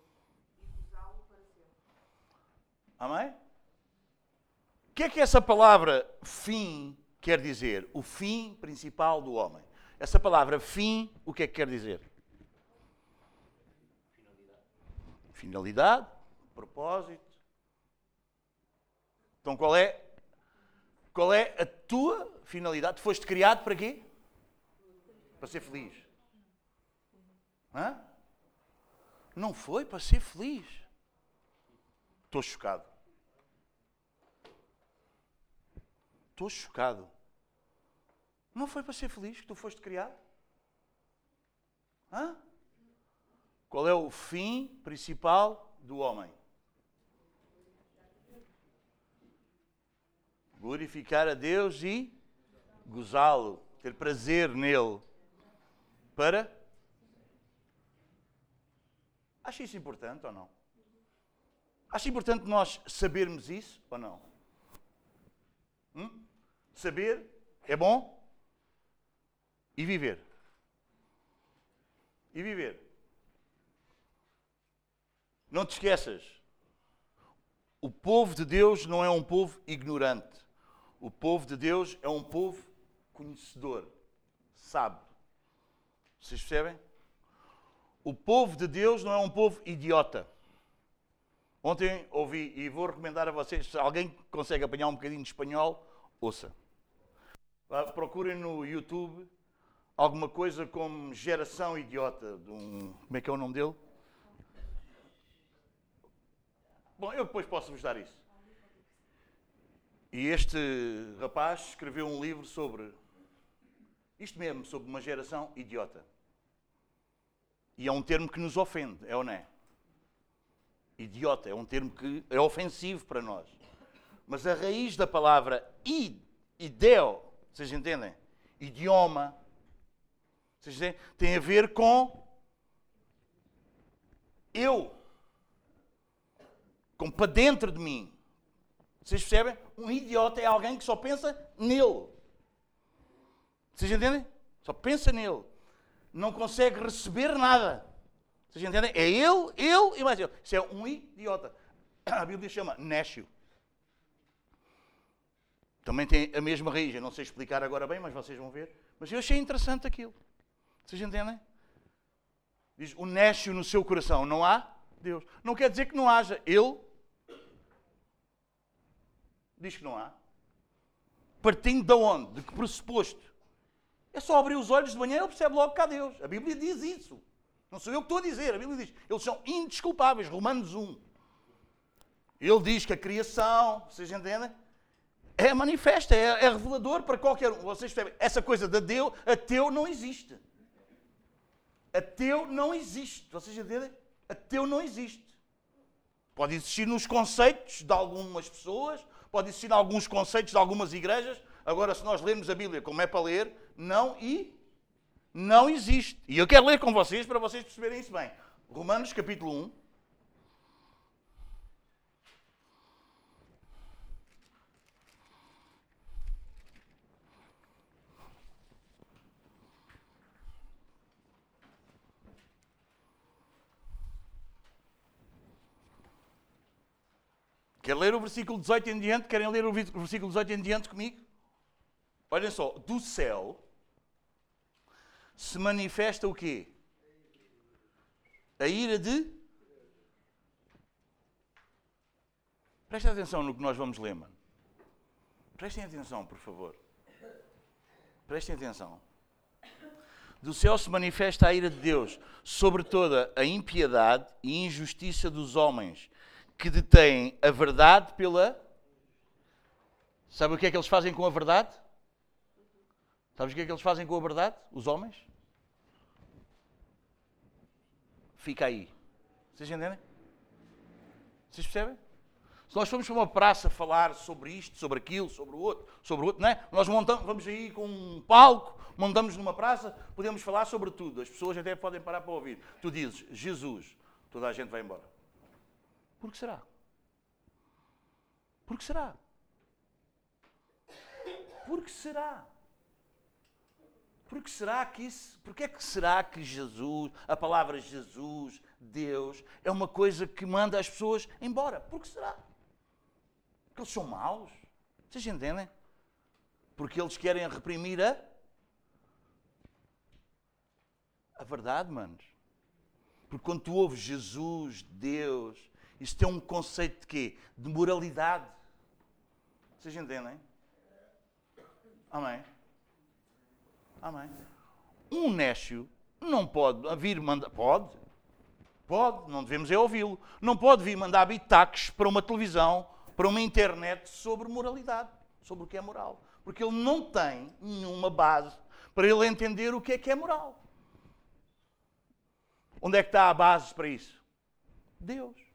e usá-lo para sempre. Amém? Que é que essa palavra fim quer dizer? O fim principal do homem. Essa palavra fim, o que é que quer dizer? Finalidade. Finalidade, propósito. Então qual é qual é a tua finalidade? Tu foste criado para quê? Para ser feliz. Hã? Não foi para ser feliz. Estou chocado. Estou chocado. Não foi para ser feliz que tu foste criado? Hã? Qual é o fim principal do homem? Glorificar a Deus e gozá-lo, ter prazer nele. Para? Acha isso importante ou não? Acha importante nós sabermos isso ou não? Hum? Saber é bom e viver. E viver. Não te esqueças. O povo de Deus não é um povo ignorante. O povo de Deus é um povo conhecedor, sabe. Vocês percebem? O povo de Deus não é um povo idiota. Ontem ouvi, e vou recomendar a vocês, se alguém consegue apanhar um bocadinho de espanhol, ouça. Procurem no YouTube alguma coisa como Geração Idiota, de um, como é que é o nome dele? Bom, eu depois posso vos dar isso. E este rapaz escreveu um livro sobre isto mesmo, sobre uma geração idiota. E é um termo que nos ofende, é ou não é? Idiota é um termo que é ofensivo para nós. Mas a raiz da palavra id, ideo, vocês entendem? Idioma, vocês entendem? tem a ver com eu, com para dentro de mim. Vocês percebem? Um idiota é alguém que só pensa nele. Vocês entendem? Só pensa nele. Não consegue receber nada. Vocês entendem? É ele, ele e mais ele. Isso é um idiota. [COUGHS] A Bíblia chama Nécio. Também tem a mesma raiz. Eu não sei explicar agora bem, mas vocês vão ver. Mas eu achei interessante aquilo. Vocês entendem? Diz o Nécio no seu coração. Não há Deus. Não quer dizer que não haja. Ele diz que não há. Partindo de onde? De que pressuposto? É só abrir os olhos de manhã e ele percebe logo que há Deus. A Bíblia diz isso. Não sou eu que estou a dizer. A Bíblia diz. Eles são indesculpáveis. Romanos 1. Ele diz que a criação, vocês entendem? É manifesta, é, é revelador para qualquer um. Vocês percebem? Essa coisa de Deus, ateu não existe. Ateu não existe. Vocês entendem? Ateu não existe. Pode existir nos conceitos de algumas pessoas, pode existir em alguns conceitos de algumas igrejas. Agora, se nós lermos a Bíblia como é para ler, não e não existe. E eu quero ler com vocês para vocês perceberem isso bem. Romanos capítulo 1. Quer ler o versículo 18 em diante? Querem ler o versículo 18 em diante comigo? Olhem só, do céu se manifesta o quê? A ira de. Prestem atenção no que nós vamos ler, mano. Prestem atenção, por favor. Prestem atenção. Do céu se manifesta a ira de Deus sobre toda a impiedade e injustiça dos homens que detêm a verdade pela. Sabe o que é que eles fazem com a verdade? Sabes o que é que eles fazem com a verdade? Os homens? Fica aí. Vocês entendem? Vocês percebem? Se nós formos para uma praça falar sobre isto, sobre aquilo, sobre o outro, sobre o outro, não é? Nós montamos, vamos aí com um palco, montamos numa praça, podemos falar sobre tudo. As pessoas até podem parar para ouvir. Tu dizes, Jesus, toda a gente vai embora. Por que será? Por que será? Por que será? Porque será que isso, porque é que será que Jesus, a palavra Jesus, Deus, é uma coisa que manda as pessoas embora? Por que será? Porque eles são maus? Vocês entendem? Porque eles querem reprimir a a verdade, manos. Porque quando tu ouves Jesus, Deus, isso tem um conceito de quê? De moralidade. Vocês entendem? Amém? Amém. Um nécio não pode vir mandar. Pode. Pode, não devemos é ouvi-lo. Não pode vir mandar bitaques para uma televisão, para uma internet sobre moralidade, sobre o que é moral. Porque ele não tem nenhuma base para ele entender o que é que é moral. Onde é que está a base para isso? Deus.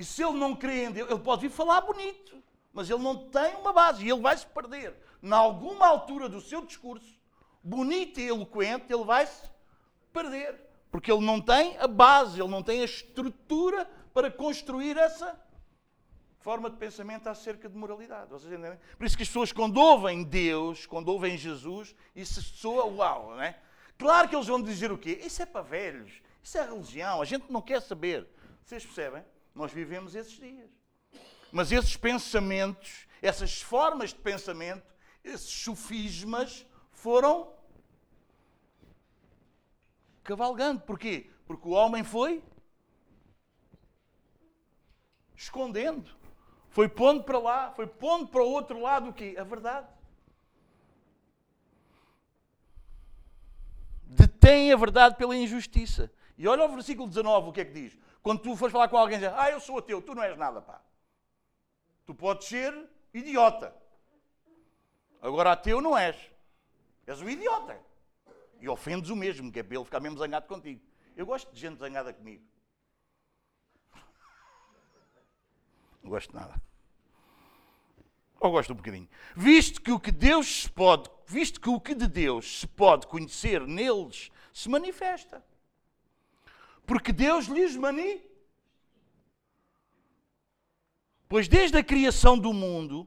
E se ele não crê em Deus, ele pode vir falar bonito, mas ele não tem uma base e ele vai se perder. Em alguma altura do seu discurso, bonito e eloquente, ele vai se perder. Porque ele não tem a base, ele não tem a estrutura para construir essa forma de pensamento acerca de moralidade. Vocês entendem? Por isso que as pessoas, quando ouvem Deus, quando ouvem Jesus, isso soa uau, não é? Claro que eles vão dizer o quê? Isso é para velhos, isso é religião, a gente não quer saber. Vocês percebem? Nós vivemos esses dias. Mas esses pensamentos, essas formas de pensamento, esses sofismas foram cavalgando. Porquê? Porque o homem foi escondendo. Foi pondo para lá, foi pondo para o outro lado o quê? A verdade. Detém a verdade pela injustiça. E olha o versículo 19, o que é que diz? Quando tu fores falar com alguém, diz, ah, eu sou ateu, tu não és nada, pá. Tu podes ser idiota. Agora ateu não és. És um idiota. E ofendes o mesmo, que é para ele ficar mesmo zangado contigo. Eu gosto de gente zangada comigo. Não gosto de nada. Ou gosto um bocadinho. Visto que o que Deus pode, visto que o que de Deus se pode conhecer neles se manifesta. Porque Deus lhes mani. Pois desde a criação do mundo,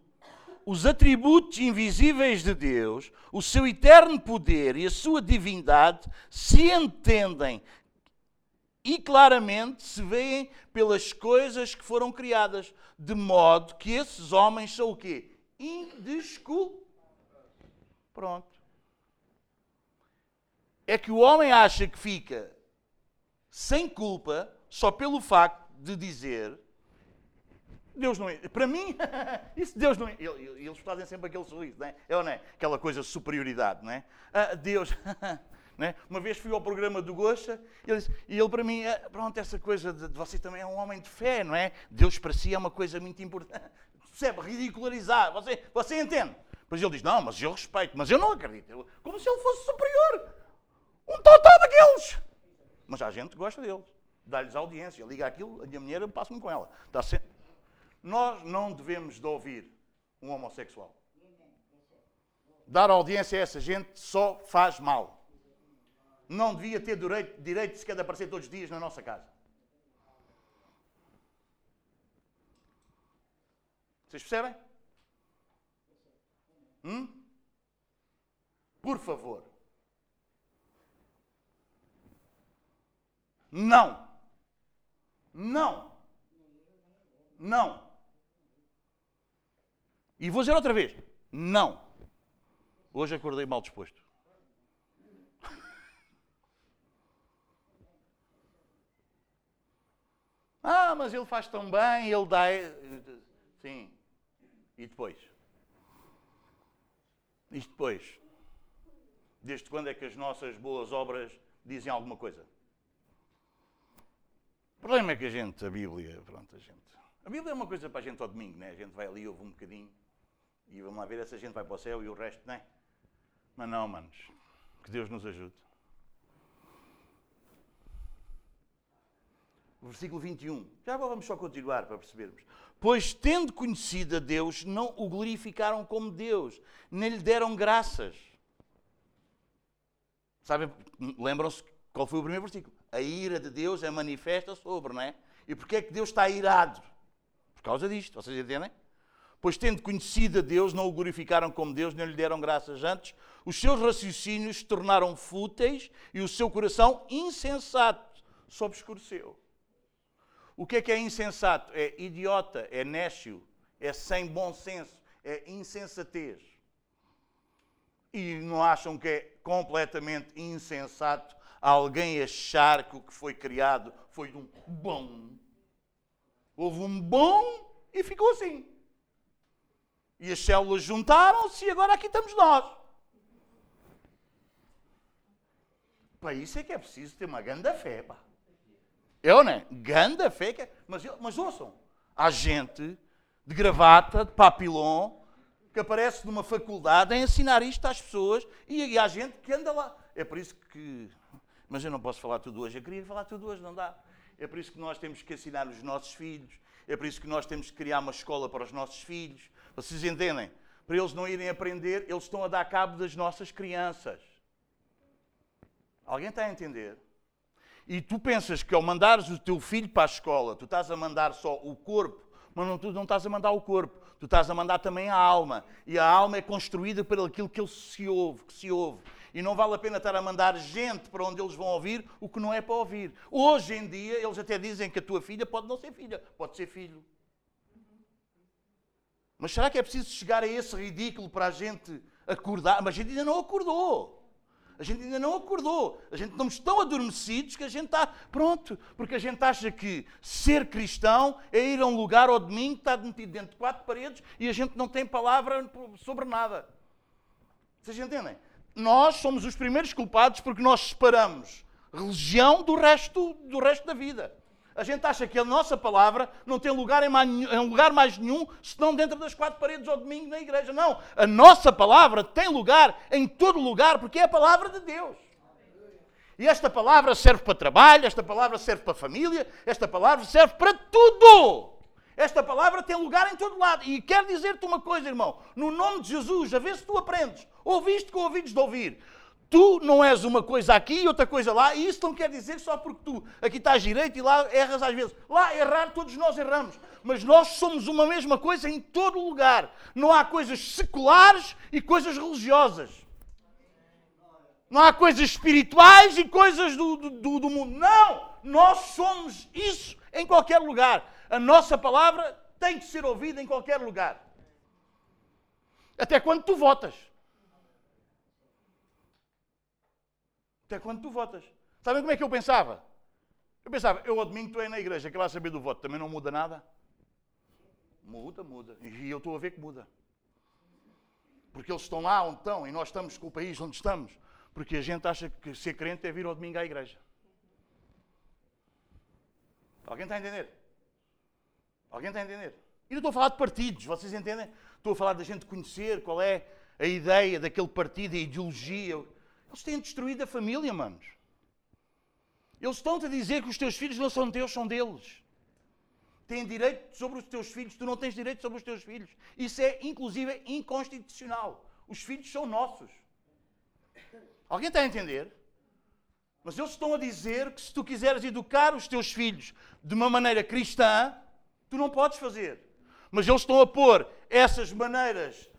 os atributos invisíveis de Deus, o seu eterno poder e a sua divindade se entendem e claramente se veem pelas coisas que foram criadas, de modo que esses homens são o quê? Indesculpáveis. Pronto. É que o homem acha que fica sem culpa só pelo facto de dizer Deus não é. Para mim, [LAUGHS] isso Deus não é. Eles fazem sempre aquele sorriso, não é? É ou não é? Aquela coisa de superioridade, não é? Ah, Deus. [LAUGHS] É? Uma vez fui ao programa do Gosta e ele, disse, e ele para mim, é, pronto, essa coisa de, de, você também é um homem de fé, não é? Deus para si é uma coisa muito importante. [LAUGHS] Percebe? Ridicularizar. Você, você entende? Pois ele diz, não, mas eu respeito, mas eu não acredito. Como se ele fosse superior. Um total daqueles. Mas a gente gosta deles. Dá-lhes audiência. Liga aquilo, a minha mulher, eu passo-me com ela. Está sempre... Nós não devemos de ouvir um homossexual. Dar audiência a essa gente só faz mal não devia ter direito, direito sequer de aparecer todos os dias na nossa casa. Vocês percebem? Hum? Por favor. Não. Não. Não. E vou dizer outra vez. Não. Hoje acordei mal disposto. [LAUGHS] Ah, mas ele faz tão bem, ele dá. Sim. E depois? E depois? Desde quando é que as nossas boas obras dizem alguma coisa? O problema é que a gente, a Bíblia, pronto, a gente. A Bíblia é uma coisa para a gente ao domingo, né? A gente vai ali, ouve um bocadinho e vamos lá ver se a gente vai para o céu e o resto, não é? Mas não, manos. Que Deus nos ajude. versículo 21. Já vamos só continuar para percebermos. Pois, tendo conhecido a Deus, não o glorificaram como Deus, nem lhe deram graças. Sabem, lembram-se qual foi o primeiro versículo? A ira de Deus é manifesta sobre, não é? E porquê é que Deus está irado? Por causa disto, vocês entendem? Pois, tendo conhecido a Deus, não o glorificaram como Deus, nem lhe deram graças antes, os seus raciocínios se tornaram fúteis e o seu coração insensato se obscureceu. O que é que é insensato? É idiota, é nécio, é sem bom senso, é insensatez. E não acham que é completamente insensato alguém achar que o que foi criado foi um bom? Houve um bom e ficou assim. E as células juntaram-se e agora aqui estamos nós. Para isso é que é preciso ter uma grande fé, pá. Eu, né? Ganda feca. Mas, mas ouçam, há gente de gravata, de papilon, que aparece numa faculdade a ensinar isto às pessoas e, e há gente que anda lá. É por isso que Mas eu não posso falar tudo hoje. Eu queria falar tudo hoje, não dá. É por isso que nós temos que ensinar os nossos filhos. É por isso que nós temos que criar uma escola para os nossos filhos. Vocês entendem? Para eles não irem aprender, eles estão a dar cabo das nossas crianças. Alguém está a entender? E tu pensas que ao mandares o teu filho para a escola, tu estás a mandar só o corpo, mas não, tu não estás a mandar o corpo, tu estás a mandar também a alma. E a alma é construída por aquilo que ele se ouve, que se ouve. E não vale a pena estar a mandar gente para onde eles vão ouvir o que não é para ouvir. Hoje em dia, eles até dizem que a tua filha pode não ser filha, pode ser filho. Mas será que é preciso chegar a esse ridículo para a gente acordar? Mas a gente ainda não acordou. A gente ainda não acordou. A gente estamos tão adormecidos que a gente está pronto. Porque a gente acha que ser cristão é ir a um lugar ao domingo, estar metido dentro de quatro paredes e a gente não tem palavra sobre nada. Vocês entendem? Nós somos os primeiros culpados porque nós separamos religião do resto, do resto da vida. A gente acha que a nossa palavra não tem lugar em, mais, em lugar mais nenhum senão dentro das quatro paredes ao domingo na igreja. Não. A nossa palavra tem lugar em todo lugar porque é a palavra de Deus. E esta palavra serve para trabalho, esta palavra serve para família, esta palavra serve para tudo. Esta palavra tem lugar em todo lado. E quero dizer-te uma coisa, irmão. No nome de Jesus, a ver se tu aprendes. Ouviste com ouvidos de ouvir. Tu não és uma coisa aqui e outra coisa lá, e isso não quer dizer só porque tu aqui estás direito e lá erras às vezes. Lá errar, todos nós erramos. Mas nós somos uma mesma coisa em todo lugar. Não há coisas seculares e coisas religiosas. Não há coisas espirituais e coisas do, do, do mundo. Não! Nós somos isso em qualquer lugar. A nossa palavra tem que ser ouvida em qualquer lugar. Até quando tu votas. Até quando tu votas. Sabem como é que eu pensava? Eu pensava, eu ao domingo estou aí na igreja, que lá saber do voto também não muda nada. Muda, muda. E eu estou a ver que muda. Porque eles estão lá onde estão e nós estamos com o país onde estamos. Porque a gente acha que ser crente é vir ao domingo à igreja. Alguém está a entender? Alguém está a entender? E não estou a falar de partidos, vocês entendem? Estou a falar da gente conhecer qual é a ideia daquele partido, a ideologia, eles têm destruído a família, manos. Eles estão-te a dizer que os teus filhos não são teus, são deles. Têm direito sobre os teus filhos, tu não tens direito sobre os teus filhos. Isso é, inclusive, inconstitucional. Os filhos são nossos. Alguém está a entender? Mas eles estão a dizer que se tu quiseres educar os teus filhos de uma maneira cristã, tu não podes fazer. Mas eles estão a pôr essas maneiras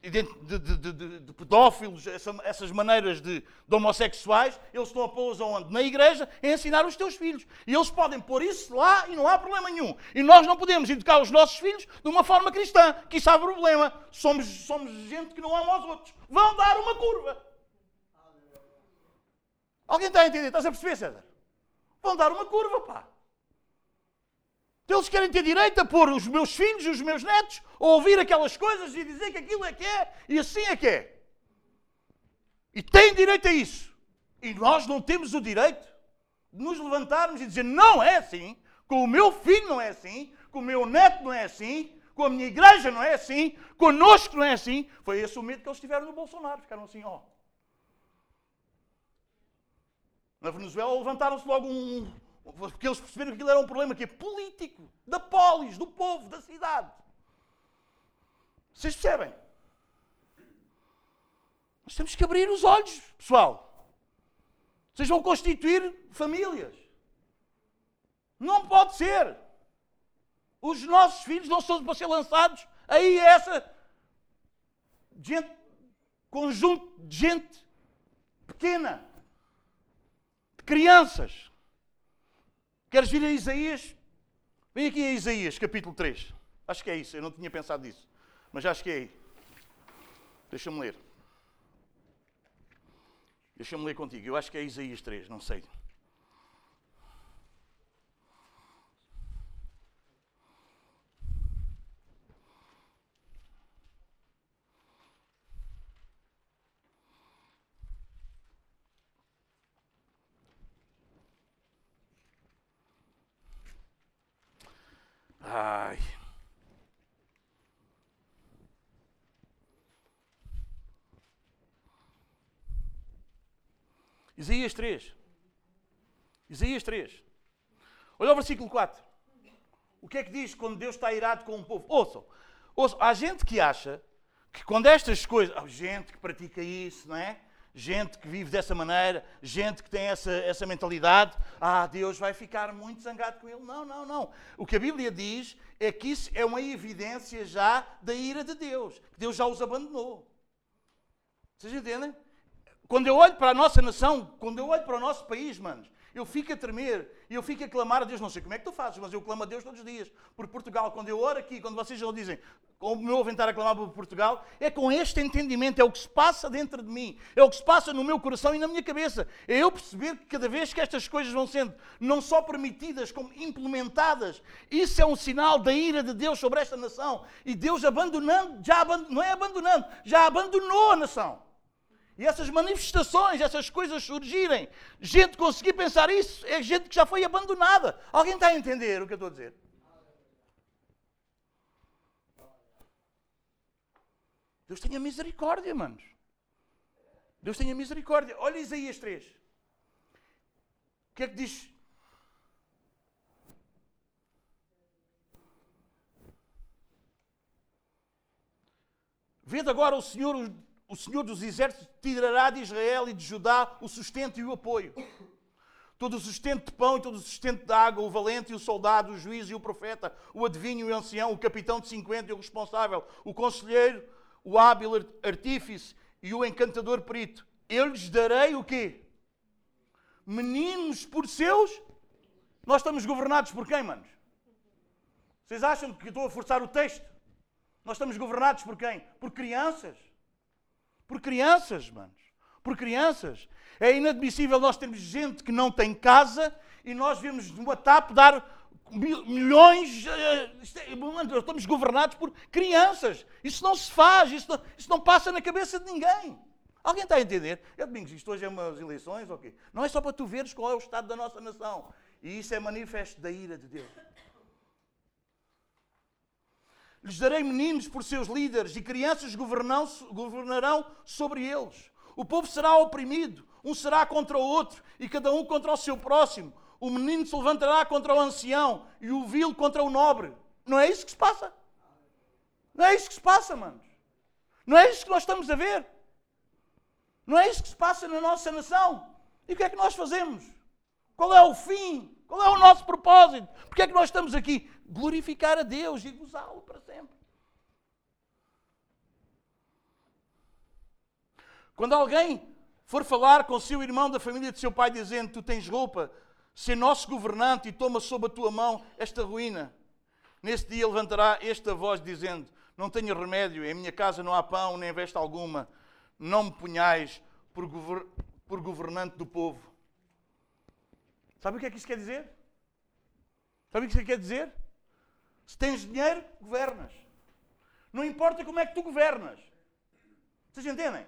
de, de, de, de pedófilos, essa, essas maneiras de, homossexuais, eles estão a pô-los aonde? Na igreja, a ensinar os teus filhos. E eles podem pôr isso lá e não há problema nenhum. E nós não podemos educar os nossos filhos de uma forma cristã, que isso há problema. Somos, somos gente que não ama aos outros. Vão dar uma curva. Alguém está a entender? Estás a perceber, César? Vão dar uma curva, pá. Eles querem ter direito a pôr os meus filhos e os meus netos a ouvir aquelas coisas e dizer que aquilo é que é e assim é que é. E têm direito a isso. E nós não temos o direito de nos levantarmos e dizer não é assim, com o meu filho não é assim, com o meu neto não é assim, com a minha igreja não é assim, conosco não é assim. Foi esse o medo que eles tiveram no Bolsonaro. Ficaram assim, ó. Na Venezuela levantaram-se logo um, porque eles perceberam que aquilo era um problema que é político, da polis, do povo, da cidade. Vocês percebem? Nós temos que abrir os olhos, pessoal. Vocês vão constituir famílias. Não pode ser. Os nossos filhos não são para ser lançados aí a essa gente, conjunto de gente pequena, de crianças. Queres vir a Isaías? Vem aqui a Isaías, capítulo 3. Acho que é isso, eu não tinha pensado nisso. Mas acho que é aí. Deixa-me ler. Deixa-me ler contigo. Eu acho que é Isaías 3, não sei. Ai. Isaías 3. Isaías 3. Olha o versículo 4. O que é que diz quando Deus está irado com um povo? Ouçam. Ouçam. Há gente que acha que quando estas coisas. Há gente que pratica isso, não é? Gente que vive dessa maneira, gente que tem essa, essa mentalidade, ah, Deus vai ficar muito zangado com ele. Não, não, não. O que a Bíblia diz é que isso é uma evidência já da ira de Deus, que Deus já os abandonou. Vocês entendem? Quando eu olho para a nossa nação, quando eu olho para o nosso país, manos, eu fico a tremer e eu fico a clamar a Deus. Não sei como é que tu fazes, mas eu clamo a Deus todos os dias. Por Portugal, quando eu oro aqui, quando vocês já dizem, como me ouvem estar a clamar por Portugal, é com este entendimento, é o que se passa dentro de mim, é o que se passa no meu coração e na minha cabeça. É eu perceber que cada vez que estas coisas vão sendo não só permitidas, como implementadas, isso é um sinal da ira de Deus sobre esta nação. E Deus abandonando, já abandon, não é abandonando, já abandonou a nação. E essas manifestações, essas coisas surgirem, gente conseguir pensar isso, é gente que já foi abandonada. Alguém está a entender o que eu estou a dizer? Deus tenha misericórdia, manos. Deus tenha misericórdia. Olha Isaías 3. O que é que diz? Vede agora o Senhor, o Senhor dos Exércitos tirará de Israel e de Judá o sustento e o apoio. Todo o sustento de pão e todo o sustento de água, o valente e o soldado, o juiz e o profeta, o adivinho e o ancião, o capitão de 50 e o responsável, o conselheiro, o hábil artífice e o encantador perito. Eu lhes darei o quê? Meninos por seus. Nós estamos governados por quem, manos? Vocês acham que estou a forçar o texto? Nós estamos governados por quem? Por crianças. Por crianças, manos. Por crianças. É inadmissível nós termos gente que não tem casa e nós vemos no WhatsApp dar milhões, eh, é, estamos governados por crianças. Isso não se faz, isso não, isso não passa na cabeça de ninguém. Alguém está a entender? É Domingos, isto hoje é umas eleições, ok? Não é só para tu veres qual é o estado da nossa nação. E isso é manifesto da ira de Deus. Lhes darei meninos por seus líderes e crianças governarão sobre eles. O povo será oprimido, um será contra o outro e cada um contra o seu próximo o menino se levantará contra o ancião e o vil contra o nobre. Não é isso que se passa? Não é isso que se passa, manos? Não é isso que nós estamos a ver? Não é isso que se passa na nossa nação? E o que é que nós fazemos? Qual é o fim? Qual é o nosso propósito? Porque é que nós estamos aqui? Glorificar a Deus e gozá-lo para sempre. Quando alguém for falar com seu irmão da família de seu pai dizendo: Tu tens roupa ser nosso governante e toma sob a tua mão esta ruína. Nesse dia levantará esta voz dizendo: Não tenho remédio, em minha casa não há pão nem veste alguma. Não me punhais por, gover por governante do povo. Sabe o que é que isso quer dizer? Sabe o que isso quer dizer? Se tens dinheiro, governas. Não importa como é que tu governas. Vocês entendem?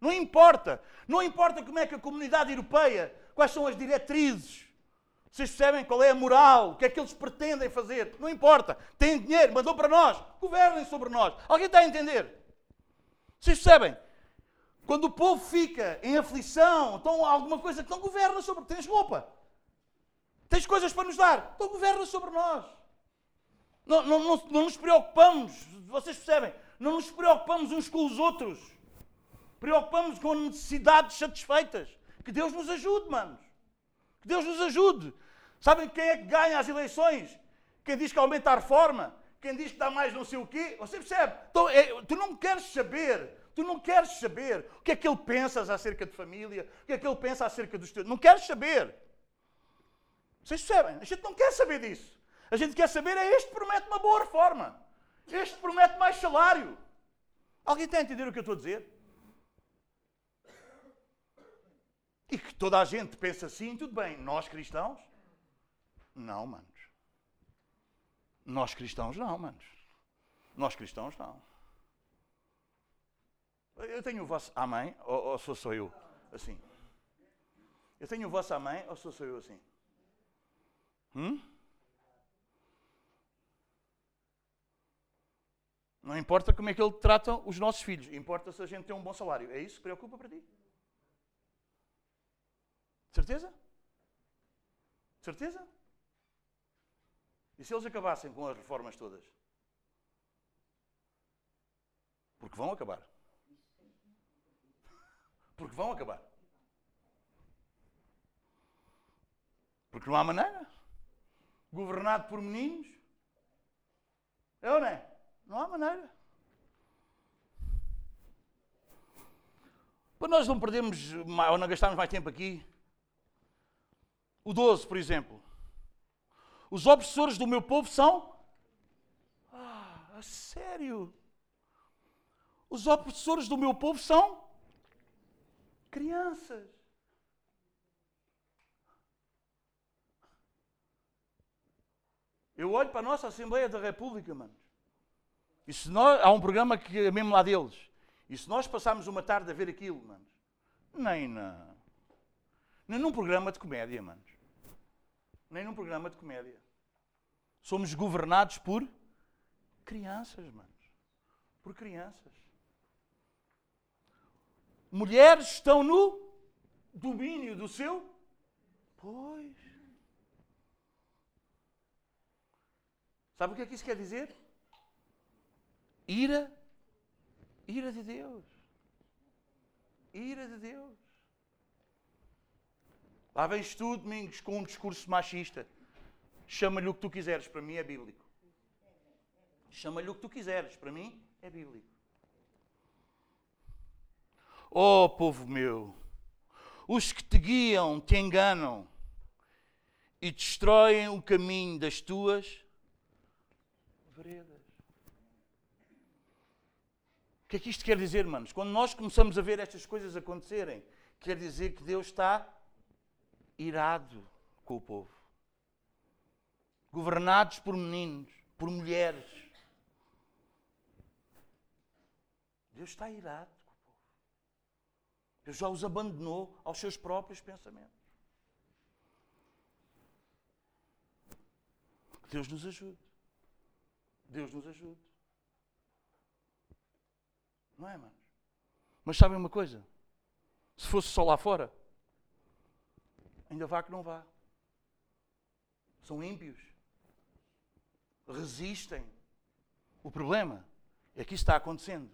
Não importa. Não importa como é que a comunidade europeia, quais são as diretrizes, vocês percebem qual é a moral? O que é que eles pretendem fazer? Não importa. Têm dinheiro, mandou para nós. Governem sobre nós. Alguém está a entender? Vocês percebem? Quando o povo fica em aflição, então alguma coisa, então governa sobre. Tens roupa. Tens coisas para nos dar. Então governa sobre nós. Não, não, não, não nos preocupamos. Vocês percebem? Não nos preocupamos uns com os outros. Preocupamos com necessidades satisfeitas. Que Deus nos ajude, manos. Que Deus nos ajude. Sabem quem é que ganha as eleições? Quem diz que aumenta a reforma? Quem diz que dá mais não sei o quê? Você percebe? Então, é, tu não queres saber, tu não queres saber o que é que ele pensa acerca de família, o que é que ele pensa acerca dos teus. Não queres saber. Vocês percebem? A gente não quer saber disso. A gente quer saber é este promete uma boa reforma. Este promete mais salário. Alguém está a entender o que eu estou a dizer? E que toda a gente pensa assim, tudo bem. Nós cristãos não, manos. Nós cristãos não, manos. Nós cristãos não. Eu tenho o vosso amém, ou, ou sou só eu assim? Eu tenho o vosso amém, ou sou só eu assim? Hum? Não importa como é que ele trata os nossos filhos, importa se a gente tem um bom salário. É isso que preocupa para ti? Certeza? Certeza? E se eles acabassem com as reformas todas? Porque vão acabar. Porque vão acabar. Porque não há maneira. Governado por meninos. É ou não é? Não há maneira. Para nós não perdermos ou não gastarmos mais tempo aqui. O 12, por exemplo. Os obsessores do meu povo são. Ah, a sério? Os opressores do meu povo são crianças. Eu olho para a nossa Assembleia da República, mano. E se nós, há um programa que é mesmo lá deles. E se nós passarmos uma tarde a ver aquilo, mano, nem na. Nem num programa de comédia, mano. Nem num programa de comédia. Somos governados por crianças, mano. Por crianças. Mulheres estão no domínio do seu. Pois. Sabe o que é que isso quer dizer? Ira. Ira de Deus. Ira de Deus. Lá vens tu, Domingos, com um discurso machista. Chama-lhe o que tu quiseres, para mim é bíblico. Chama-lhe o que tu quiseres, para mim é bíblico. Oh, povo meu, os que te guiam te enganam e destroem o caminho das tuas veredas. O que é que isto quer dizer, manos? Quando nós começamos a ver estas coisas acontecerem, quer dizer que Deus está irado com o povo. Governados por meninos, por mulheres. Deus está irado com o povo. Deus já os abandonou aos seus próprios pensamentos. Deus nos ajude. Deus nos ajude. Não é, manos? Mas sabem uma coisa? Se fosse só lá fora, ainda vá que não vá. São ímpios. Resistem. O problema é que isso está acontecendo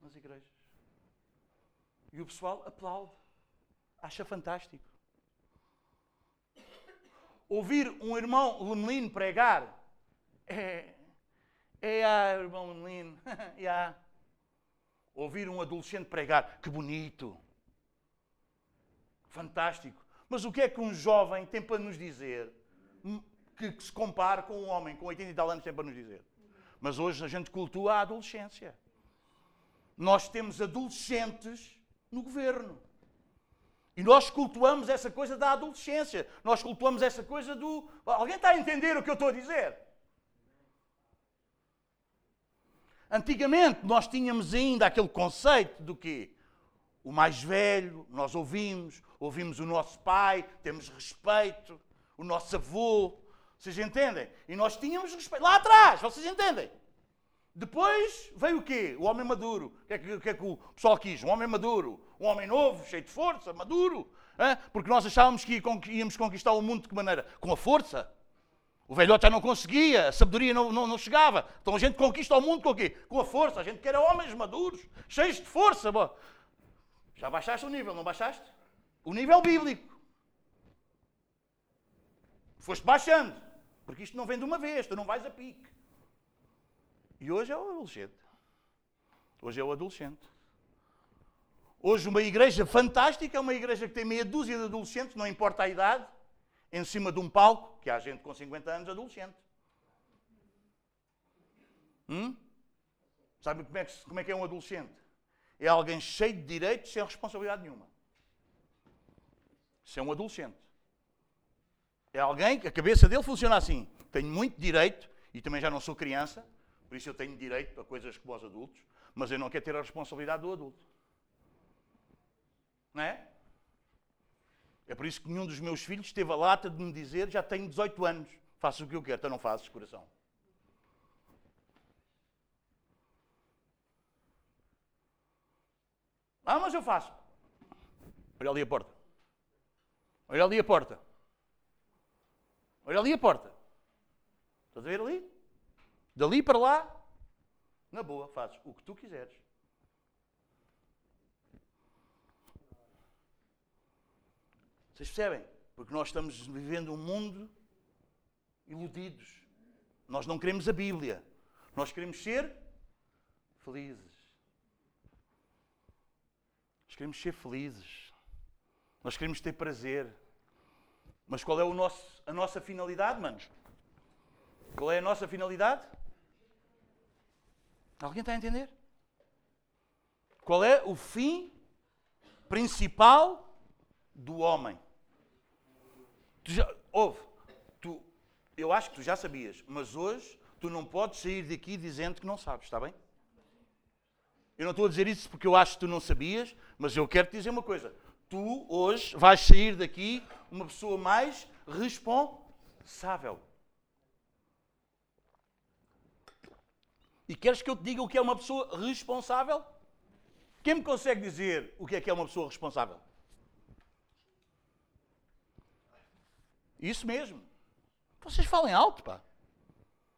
nas igrejas. E o pessoal aplaude. Acha fantástico. Ouvir um irmão lemelino pregar é. É, irmão lemelino. yeah. [LAUGHS] Ouvir um adolescente pregar, que bonito. Fantástico. Mas o que é que um jovem tem para nos dizer que, que se compare com um homem com 80 e tal anos tem para nos dizer? Mas hoje a gente cultua a adolescência. Nós temos adolescentes no governo. E nós cultuamos essa coisa da adolescência. Nós cultuamos essa coisa do. Alguém está a entender o que eu estou a dizer? Antigamente nós tínhamos ainda aquele conceito do quê? O mais velho, nós ouvimos, ouvimos o nosso pai, temos respeito, o nosso avô, vocês entendem? E nós tínhamos respeito. Lá atrás, vocês entendem? Depois veio o quê? O homem maduro. O que é que, o, que, é que o pessoal quis? Um homem maduro. Um homem novo, cheio de força, maduro. Hein? Porque nós achávamos que íamos conquistar o mundo de que maneira? Com a força. O velhote já não conseguia, a sabedoria não, não, não, chegava. Então a gente conquista o mundo com o quê? Com a força. A gente quer homens maduros, cheios de força. Já baixaste o nível, não baixaste? O nível bíblico. Foste baixando. Porque isto não vem de uma vez, tu não vais a pique. E hoje é o adolescente. Hoje é o adolescente. Hoje uma igreja fantástica é uma igreja que tem meia dúzia de adolescentes, não importa a idade, em cima de um palco, que há gente com 50 anos adolescente. Hum? Sabe como é, que, como é que é um adolescente? É alguém cheio de direitos sem responsabilidade nenhuma. Isso é um adolescente. É alguém que a cabeça dele funciona assim. Tenho muito direito e também já não sou criança, por isso eu tenho direito a coisas como os adultos, mas eu não quero ter a responsabilidade do adulto. Não é? É por isso que nenhum dos meus filhos teve a lata de me dizer já tenho 18 anos, faço o que eu quero, então não fazes, coração. Ah, mas eu faço. Olha ali a porta. Olha ali a porta. Olha ali a porta. Estás a ver ali? Dali para lá, na boa, fazes o que tu quiseres. Vocês percebem? Porque nós estamos vivendo um mundo iludidos. Nós não queremos a Bíblia. Nós queremos ser felizes. Nós queremos ser felizes. Nós queremos ter prazer. Mas qual é o nosso, a nossa finalidade, manos? Qual é a nossa finalidade? Alguém está a entender? Qual é o fim principal do homem? Tu já, ouve, tu, eu acho que tu já sabias, mas hoje tu não podes sair daqui dizendo que não sabes, está bem? Eu não estou a dizer isso porque eu acho que tu não sabias, mas eu quero te dizer uma coisa. Tu hoje vais sair daqui uma pessoa mais responsável. E queres que eu te diga o que é uma pessoa responsável? Quem me consegue dizer o que é que é uma pessoa responsável? Isso mesmo. Vocês falem alto, pá.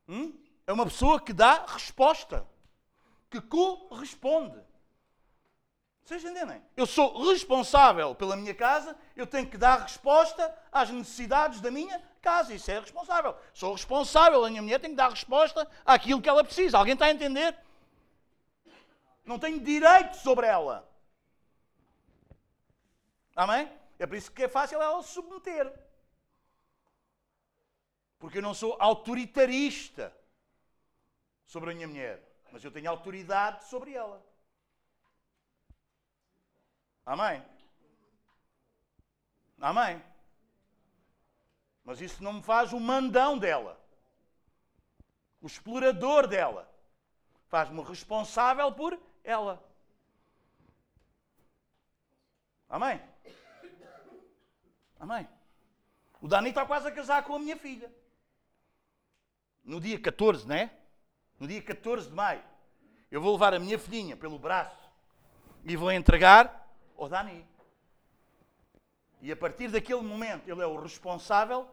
Hum? É uma pessoa que dá resposta, que corresponde. Vocês entendem? Eu sou responsável pela minha casa, eu tenho que dar resposta às necessidades da minha casa. Isso é responsável. Sou responsável, a minha mulher tem que dar resposta àquilo que ela precisa. Alguém está a entender? Não tenho direito sobre ela. Amém? É por isso que é fácil ela submeter. Porque eu não sou autoritarista sobre a minha mulher, mas eu tenho autoridade sobre ela. Amém? Amém? Mas isso não me faz o mandão dela, o explorador dela. Faz-me responsável por ela. Amém? Amém? O Dani está quase a casar com a minha filha. No dia 14, não é? No dia 14 de maio. Eu vou levar a minha filhinha pelo braço e vou entregar ao Dani. E a partir daquele momento ele é o responsável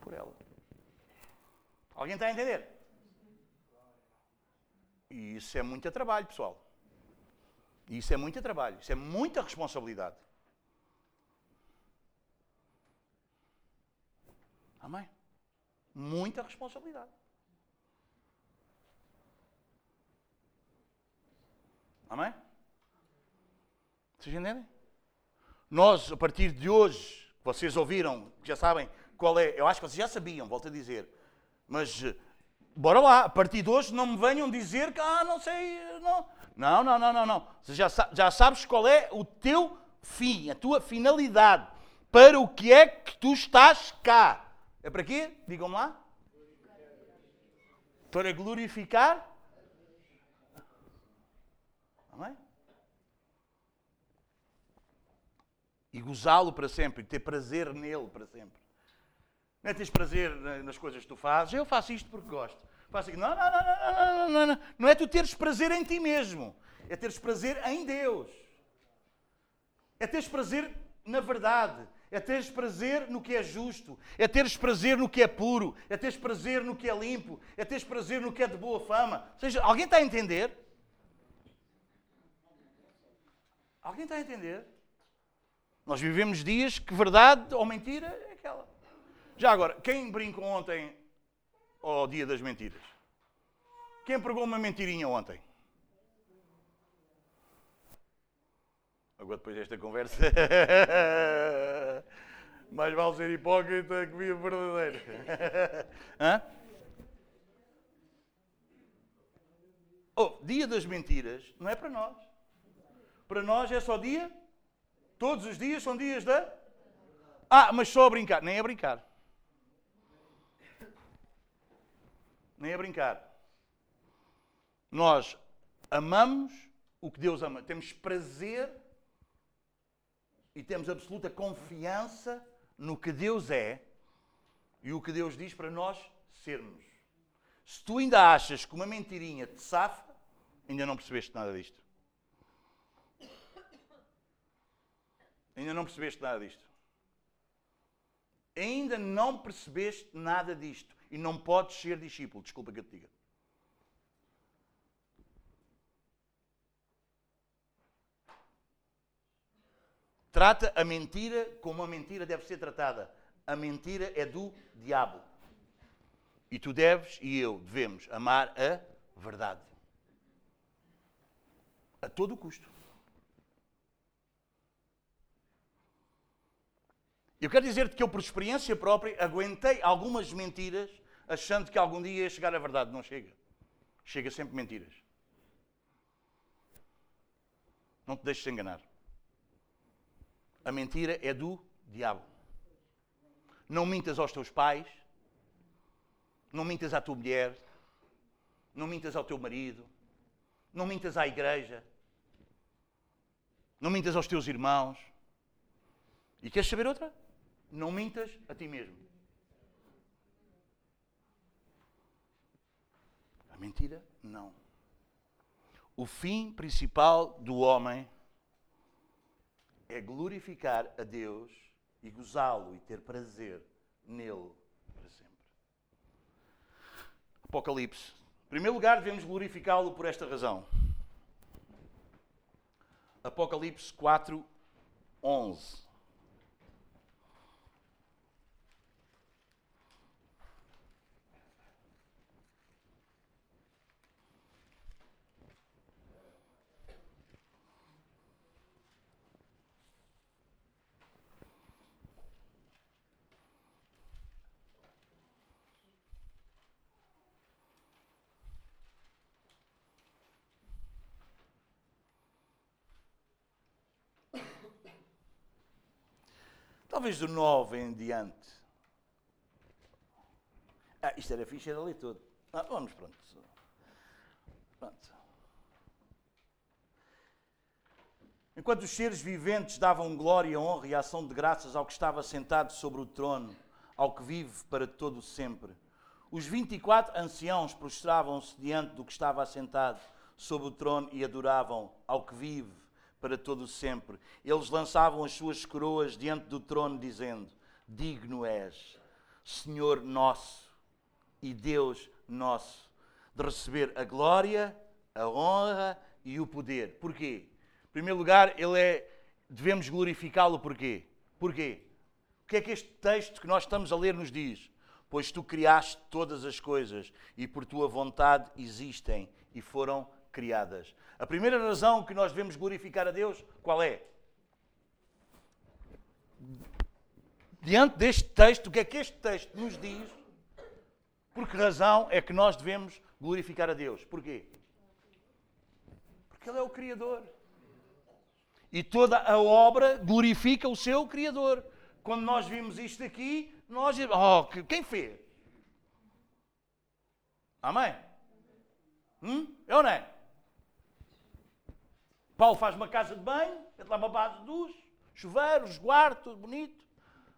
por ela. Alguém está a entender? E isso é muito trabalho, pessoal. Isso é muito trabalho, isso é muita responsabilidade. Amém? Muita responsabilidade. Amém? Vocês entendem? Nós, a partir de hoje, vocês ouviram, já sabem qual é, eu acho que vocês já sabiam, volto a dizer, mas eh, bora lá, a partir de hoje não me venham dizer que, ah, não sei, não. Não, não, não, não, não. Você já, já sabes qual é o teu fim, a tua finalidade, para o que é que tu estás cá. É para quê? Digam-me lá. Para glorificar. Amém? E gozá-lo para sempre, e ter prazer nele para sempre. Não é teres prazer nas coisas que tu fazes, eu faço isto porque gosto. Faço não, não, não, não, não, não, não, não é tu teres prazer em ti mesmo, é teres prazer em Deus. É teres prazer na verdade, é teres prazer no que é justo, é teres prazer no que é puro, é teres prazer no que é limpo, é teres prazer no que é de boa fama. Ou seja, alguém está a entender? Alguém está a entender? Nós vivemos dias que verdade ou mentira é aquela. Já agora, quem brincou ontem ao dia das mentiras? Quem pregou uma mentirinha ontem? Agora, depois desta conversa, [LAUGHS] mais vale ser hipócrita que viva verdadeiro. [LAUGHS] Hã? Oh, dia das mentiras não é para nós. Para nós é só dia. Todos os dias são dias da. Ah, mas só a brincar. Nem a brincar. Nem a brincar. Nós amamos o que Deus ama. Temos prazer e temos absoluta confiança no que Deus é e o que Deus diz para nós sermos. Se tu ainda achas que uma mentirinha te safa, ainda não percebeste nada disto. Ainda não percebeste nada disto. Ainda não percebeste nada disto e não podes ser discípulo. Desculpa que eu te diga. Trata a mentira como a mentira deve ser tratada. A mentira é do diabo. E tu deves e eu devemos amar a verdade. A todo custo. Eu quero dizer-te que eu, por experiência própria, aguentei algumas mentiras achando que algum dia ia chegar a verdade. Não chega. Chega sempre mentiras. Não te deixes enganar. A mentira é do diabo. Não mintas aos teus pais, não mintas à tua mulher, não mintas ao teu marido, não mintas à igreja, não mintas aos teus irmãos. E queres saber outra? Não mintas a ti mesmo. A mentira, não. O fim principal do homem é glorificar a Deus e gozá-lo e ter prazer nele para sempre. Apocalipse. Em primeiro lugar, devemos glorificá-lo por esta razão. Apocalipse 4, 11. Talvez do 9 em diante. Ah, isto era fixe, era tudo. Ah, vamos, pronto. Pronto. Enquanto os seres viventes davam glória, honra e ação de graças ao que estava sentado sobre o trono, ao que vive para todo sempre, os 24 anciãos prostravam-se diante do que estava assentado sobre o trono e adoravam ao que vive para todo sempre. Eles lançavam as suas coroas diante do trono, dizendo: Digno és, Senhor nosso e Deus nosso, de receber a glória, a honra e o poder. Porquê? Em primeiro lugar, ele é, devemos glorificá-lo porquê? Porquê? O que é que este texto que nós estamos a ler nos diz? Pois tu criaste todas as coisas e por tua vontade existem e foram criadas. A primeira razão que nós devemos glorificar a Deus, qual é? Diante deste texto, o que é que este texto nos diz? Por que razão é que nós devemos glorificar a Deus? Porquê? Porque Ele é o Criador. E toda a obra glorifica o seu Criador. Quando nós vimos isto aqui, nós oh, quem fez? Amém? Hum? Eu não é? Paulo faz uma casa de banho, mete lá uma base de luz, chuveiro, resguardo, tudo bonito.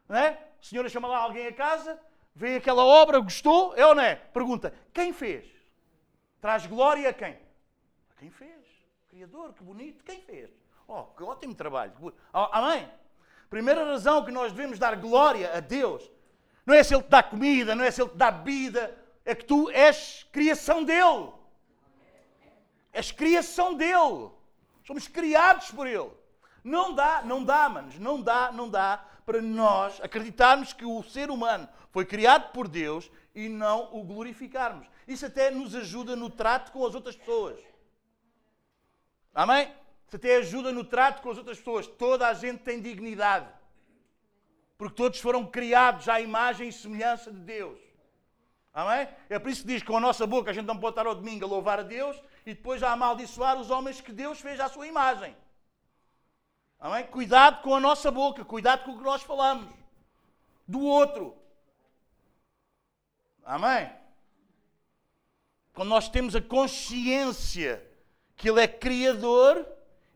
Não é? A senhora chama lá alguém a casa, vê aquela obra, gostou, é ou não é? Pergunta, quem fez? Traz glória a quem? A quem fez. Criador, que bonito, quem fez? Oh, que ótimo trabalho. Oh, amém? Primeira razão que nós devemos dar glória a Deus não é se Ele te dá comida, não é se Ele te dá bebida, é que tu és criação dEle. És criação dEle. Somos criados por Ele. Não dá, não dá, manos, não dá, não dá para nós acreditarmos que o ser humano foi criado por Deus e não o glorificarmos. Isso até nos ajuda no trato com as outras pessoas. Amém? Isso até ajuda no trato com as outras pessoas. Toda a gente tem dignidade. Porque todos foram criados à imagem e semelhança de Deus. Amém? É por isso que diz que com a nossa boca a gente não pode estar ao domingo a louvar a Deus e depois a amaldiçoar os homens que Deus fez à sua imagem. Amém? Cuidado com a nossa boca, cuidado com o que nós falamos do outro. Amém? Quando nós temos a consciência que Ele é Criador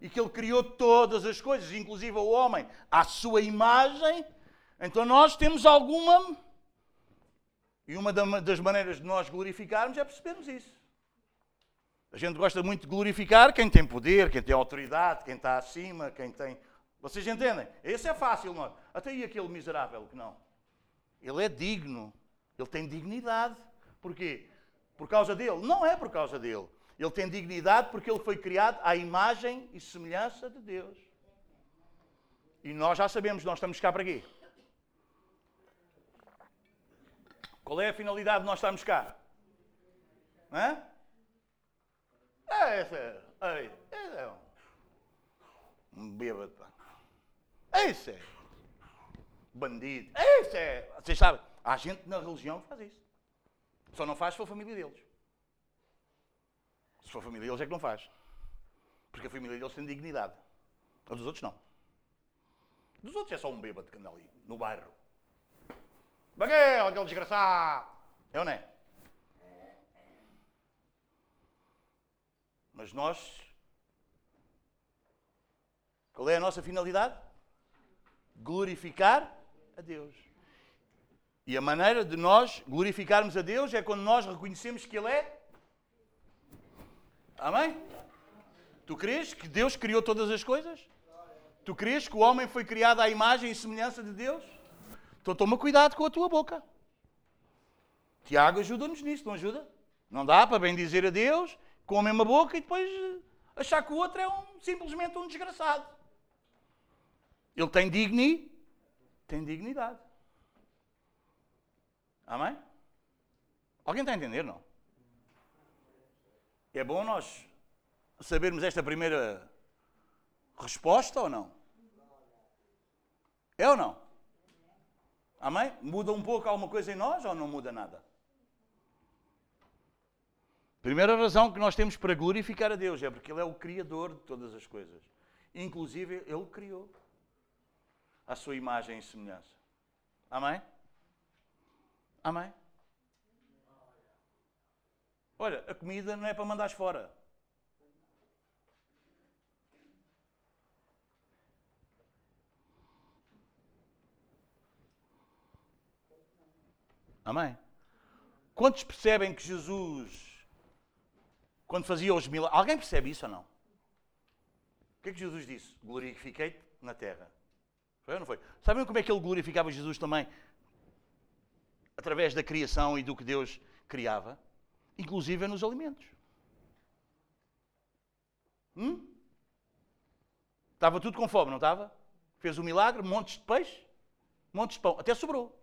e que Ele criou todas as coisas, inclusive o homem, à sua imagem, então nós temos alguma. E uma das maneiras de nós glorificarmos é percebermos isso. A gente gosta muito de glorificar quem tem poder, quem tem autoridade, quem está acima, quem tem. Vocês entendem? Esse é fácil, não é? Até aí aquele miserável que não. Ele é digno. Ele tem dignidade. Porquê? Por causa dele? Não é por causa dele. Ele tem dignidade porque ele foi criado à imagem e semelhança de Deus. E nós já sabemos, nós estamos cá para quê? Qual é a finalidade de nós estarmos cá? Hã? É, esse é, é, esse é um, bêbado. é bandido. Esse é. Vocês sabem, há gente na religião que faz isso. Só não faz se for a família deles. Se for a família deles é que não faz. Porque a família deles tem dignidade. A dos outros não. Dos outros é só um bêbado que anda ali, no bairro. Baguel, aquele desgraçado. É ou não é? Mas nós. Qual é a nossa finalidade? Glorificar a Deus. E a maneira de nós glorificarmos a Deus é quando nós reconhecemos que Ele é. Amém? Tu crês que Deus criou todas as coisas? Tu crês que o homem foi criado à imagem e semelhança de Deus? Então toma cuidado com a tua boca. Tiago ajuda-nos nisso, não ajuda? Não dá para bem dizer a Deus com a mesma boca e depois eh, achar que o outro é um, simplesmente um desgraçado. Ele tem digni, tem dignidade. Amém? Alguém está a entender, não? É bom nós sabermos esta primeira resposta ou não? É ou não? Amém? Muda um pouco alguma coisa em nós ou não muda nada? Primeira razão que nós temos para glorificar a Deus é porque Ele é o Criador de todas as coisas. Inclusive, Ele criou a sua imagem e semelhança. Amém? Amém? Olha, a comida não é para mandares fora. Amém? Quantos percebem que Jesus, quando fazia os milagres. Alguém percebe isso ou não? O que é que Jesus disse? Glorifiquei-te na terra. Foi ou não foi? Sabem como é que ele glorificava Jesus também? Através da criação e do que Deus criava, inclusive nos alimentos. Hum? Estava tudo com fome, não estava? Fez um milagre, montes de peixe, montes de pão, até sobrou.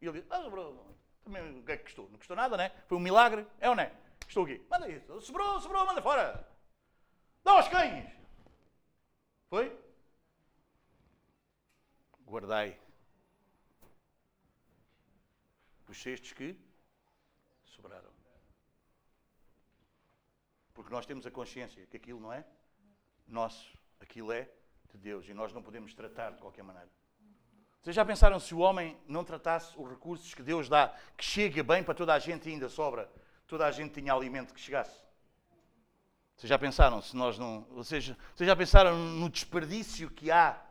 E ele disse: Ah, sobrou. Também o que é que custou? Não custou nada, né? Foi um milagre, é ou não é? Custou o quê? Manda isso. Sobrou, sobrou, manda fora. Dá aos cães. Foi? Guardai os cestos que sobraram. Porque nós temos a consciência que aquilo não é nosso, aquilo é de Deus e nós não podemos tratar de qualquer maneira. Vocês já pensaram se o homem não tratasse os recursos que Deus dá, que chega bem para toda a gente e ainda sobra, toda a gente tinha alimento que chegasse? Vocês já pensaram se nós não. Vocês, vocês já pensaram no desperdício que há?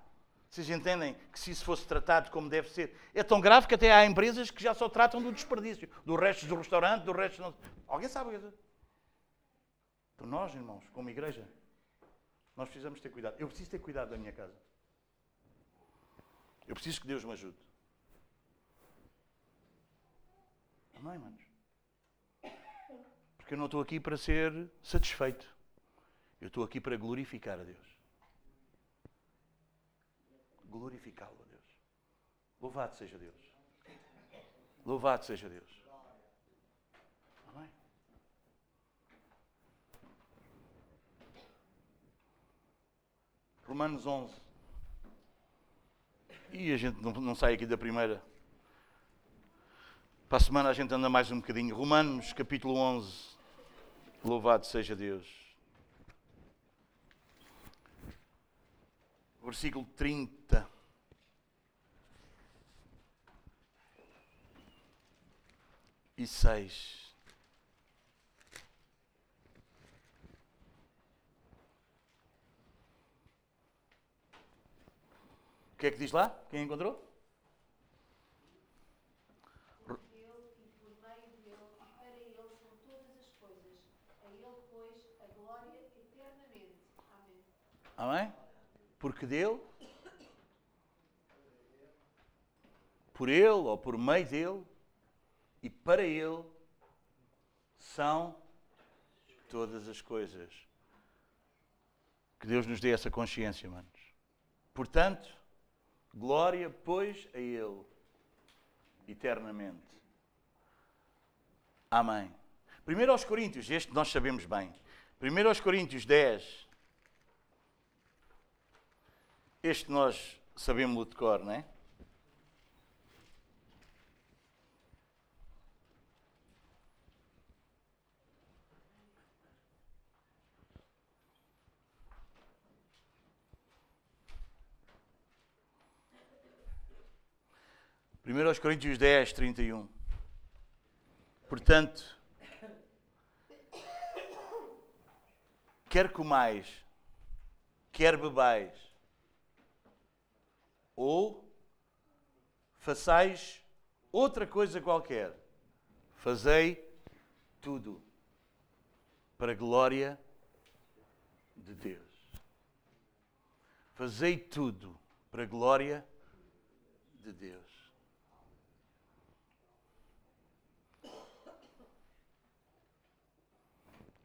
Vocês entendem que se isso fosse tratado como deve ser? É tão grave que até há empresas que já só tratam do desperdício, do resto do restaurante, do resto. Não... Alguém sabe o que é isso? Então nós, irmãos, como igreja, nós precisamos ter cuidado. Eu preciso ter cuidado da minha casa. Eu preciso que Deus me ajude. Amém, manos? Porque eu não estou aqui para ser satisfeito. Eu estou aqui para glorificar a Deus. Glorificá-lo a Deus. Louvado seja Deus. Louvado seja Deus. Amém? Romanos 11. E a gente não, não sai aqui da primeira. Para a semana a gente anda mais um bocadinho. Romanos, capítulo 11. Louvado seja Deus. Versículo 30. E 6. O que é que diz lá? Quem encontrou? Por ele e por meio dele e para ele são todas as coisas. A ele, pois, a glória eternamente. Amém. Amém? Porque dele por Ele ou por meio dele e para Ele são todas as coisas. Que Deus nos dê essa consciência, manos. Portanto, glória, pois, a Ele, eternamente. Amém. Primeiro aos Coríntios, este nós sabemos bem. Primeiro aos Coríntios 10. Este nós sabemos de cor, não é? Primeiro aos Coríntios 10, 31. Portanto, quer comais, quer bebais, ou façais outra coisa qualquer, fazei tudo para a glória de Deus. Fazei tudo para a glória de Deus.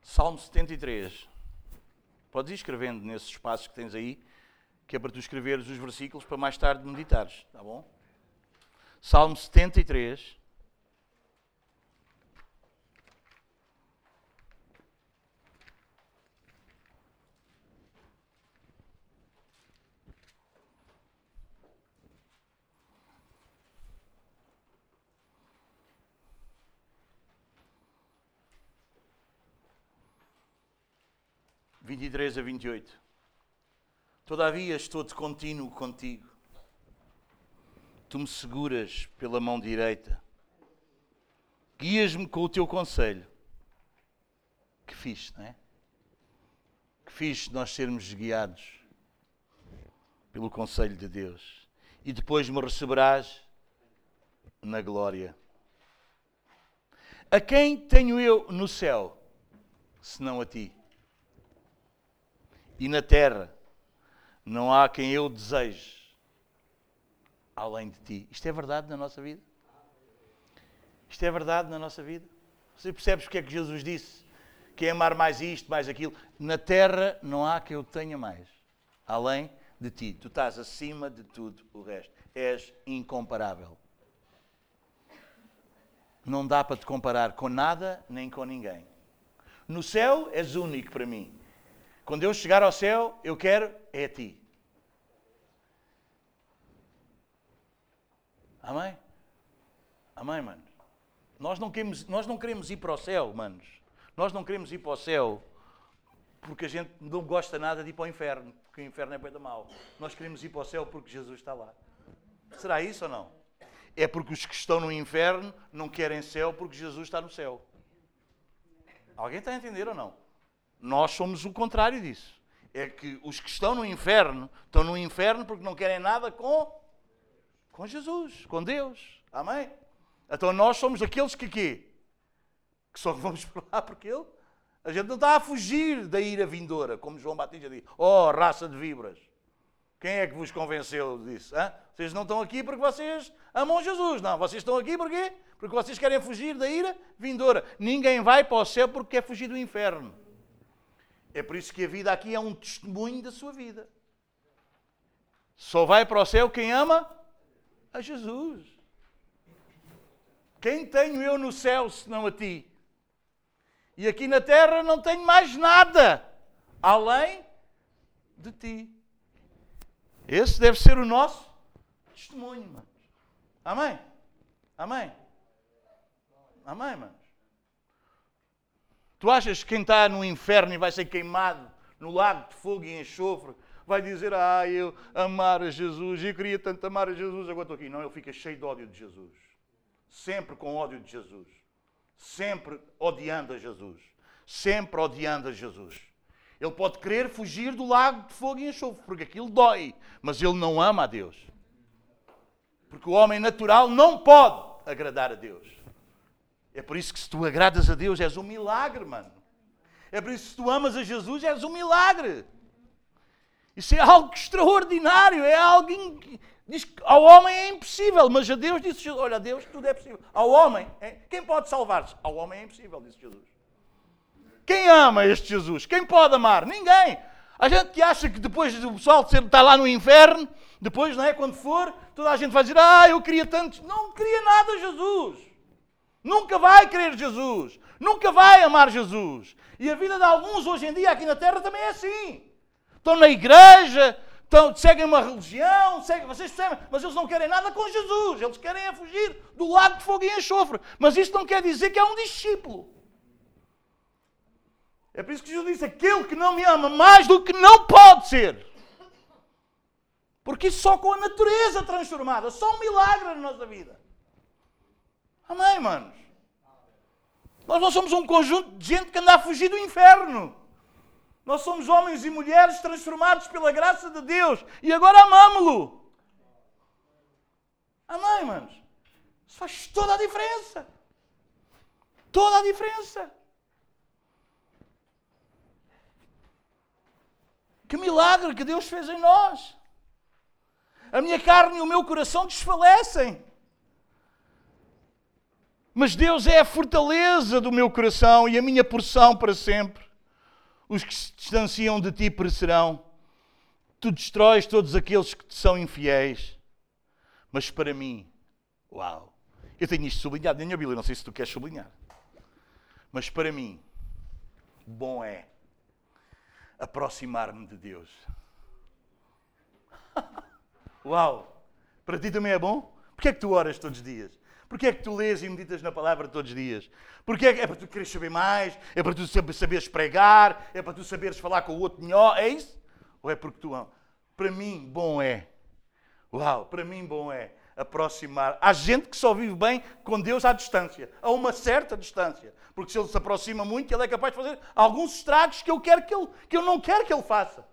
Salmo 73. Podes ir escrevendo nesses espaços que tens aí, que é para tu escreveres os versículos para mais tarde meditares, tá bom? Salmo 73. Vinte e três a vinte e oito. Todavia estou de contínuo contigo. Tu me seguras pela mão direita. Guias-me com o teu conselho. Que fixe, não é? Que fixe nós sermos guiados pelo conselho de Deus. E depois me receberás na glória. A quem tenho eu no céu, senão a ti? E na terra não há quem eu deseje além de ti. Isto é verdade na nossa vida? Isto é verdade na nossa vida? Você percebes o que é que Jesus disse? Que é amar mais isto, mais aquilo. Na terra não há que eu tenha mais, além de ti. Tu estás acima de tudo o resto. És incomparável. Não dá para te comparar com nada nem com ninguém. No céu és único para mim. Quando eu chegar ao céu, eu quero é a ti. Amém? Amém, manos? Nós não, queremos, nós não queremos ir para o céu, manos. Nós não queremos ir para o céu porque a gente não gosta nada de ir para o inferno, porque o inferno é da mal. Nós queremos ir para o céu porque Jesus está lá. Será isso ou não? É porque os que estão no inferno não querem céu porque Jesus está no céu. Alguém está a entender ou não? Nós somos o contrário disso. É que os que estão no inferno estão no inferno porque não querem nada com, com Jesus, com Deus. Amém? Então nós somos aqueles que quê? Que só [LAUGHS] vamos para lá porque Ele. A gente não está a fugir da ira vindoura, como João Batista diz. Oh, raça de vibras. Quem é que vos convenceu disso? Hã? Vocês não estão aqui porque vocês amam Jesus. Não, vocês estão aqui porque Porque vocês querem fugir da ira vindoura. Ninguém vai para o céu porque quer fugir do inferno. É por isso que a vida aqui é um testemunho da sua vida. Só vai para o céu quem ama a Jesus. Quem tenho eu no céu senão a ti? E aqui na terra não tenho mais nada além de ti. Esse deve ser o nosso testemunho, mano. Amém? Amém? Amém, mano? Tu achas que quem está no inferno e vai ser queimado no lago de fogo e enxofre vai dizer, ah, eu amar a Jesus, eu queria tanto amar a Jesus, agora estou aqui. Não, ele fica cheio de ódio de Jesus. Sempre com ódio de Jesus. Sempre odiando a Jesus. Sempre odiando a Jesus. Ele pode querer fugir do lago de fogo e enxofre, porque aquilo dói, mas ele não ama a Deus. Porque o homem natural não pode agradar a Deus. É por isso que se tu agradas a Deus és um milagre, mano. É por isso que se tu amas a Jesus és um milagre. Isso é algo extraordinário, é algo Diz que ao homem é impossível, mas a Deus disse Jesus: Olha, a Deus tudo é possível. Ao homem, é? quem pode salvar-se? Ao homem é impossível, disse Jesus. Quem ama este Jesus? Quem pode amar? Ninguém. A gente que acha que depois do pessoal estar lá no inferno, depois, não é? Quando for, toda a gente vai dizer: Ah, eu queria tanto. Não queria nada Jesus. Nunca vai querer Jesus. Nunca vai amar Jesus. E a vida de alguns hoje em dia aqui na Terra também é assim. Estão na igreja, estão, seguem uma religião, seguem, vocês percebem, mas eles não querem nada com Jesus. Eles querem é fugir do lago de fogo e enxofre. Mas isto não quer dizer que é um discípulo. É por isso que Jesus disse: aquele que não me ama mais do que não pode ser. Porque isso só com a natureza transformada, só um milagre na nossa vida. Amém, manos? Nós não somos um conjunto de gente que anda a fugir do inferno. Nós somos homens e mulheres transformados pela graça de Deus e agora amamos-lo. Amém, manos? Isso faz toda a diferença. Toda a diferença. Que milagre que Deus fez em nós. A minha carne e o meu coração desfalecem. Mas Deus é a fortaleza do meu coração e a minha porção para sempre. Os que se distanciam de ti perecerão. Tu destróis todos aqueles que te são infiéis. Mas para mim, uau, eu tenho isto sublinhado na minha Bíblia, não sei se tu queres sublinhar. Mas para mim, bom é aproximar-me de Deus. [LAUGHS] Uau! Para ti também é bom? Porquê é que tu oras todos os dias? Porquê é que tu lês e meditas na palavra todos os dias? Porquê é, é para tu quereres saber mais? É para tu saberes pregar? É para tu saberes falar com o outro melhor? É isso? Ou é porque tu amas? Para mim, bom é. Uau, para mim, bom é aproximar. Há gente que só vive bem com Deus à distância, a uma certa distância. Porque se ele se aproxima muito, ele é capaz de fazer alguns estragos que eu, quero que, ele, que eu não quero que ele faça.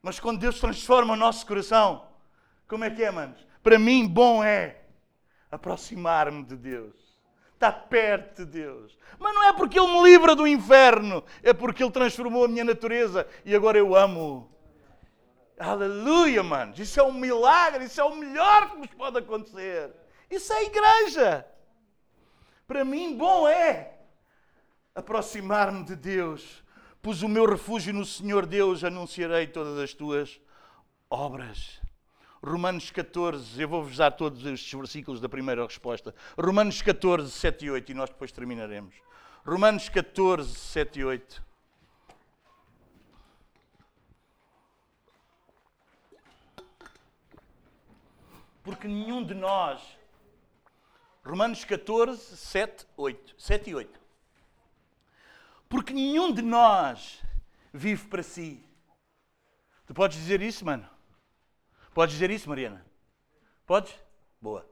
Mas quando Deus transforma o nosso coração, como é que é, manos? Para mim, bom é aproximar-me de Deus. Estar perto de Deus. Mas não é porque Ele me livra do inferno, é porque Ele transformou a minha natureza e agora eu amo. Aleluia, manos. Isso é um milagre, isso é o melhor que nos pode acontecer. Isso é igreja. Para mim, bom é aproximar-me de Deus. Pus o meu refúgio no Senhor Deus, anunciarei todas as tuas obras. Romanos 14, eu vou-vos dar todos estes versículos da primeira resposta. Romanos 14, 7 e 8, e nós depois terminaremos. Romanos 14, 7 e 8. Porque nenhum de nós. Romanos 14, 7, 8. 7 e 8. Porque nenhum de nós vive para si. Tu podes dizer isso, mano? Podes dizer isso, Mariana? Podes? Boa.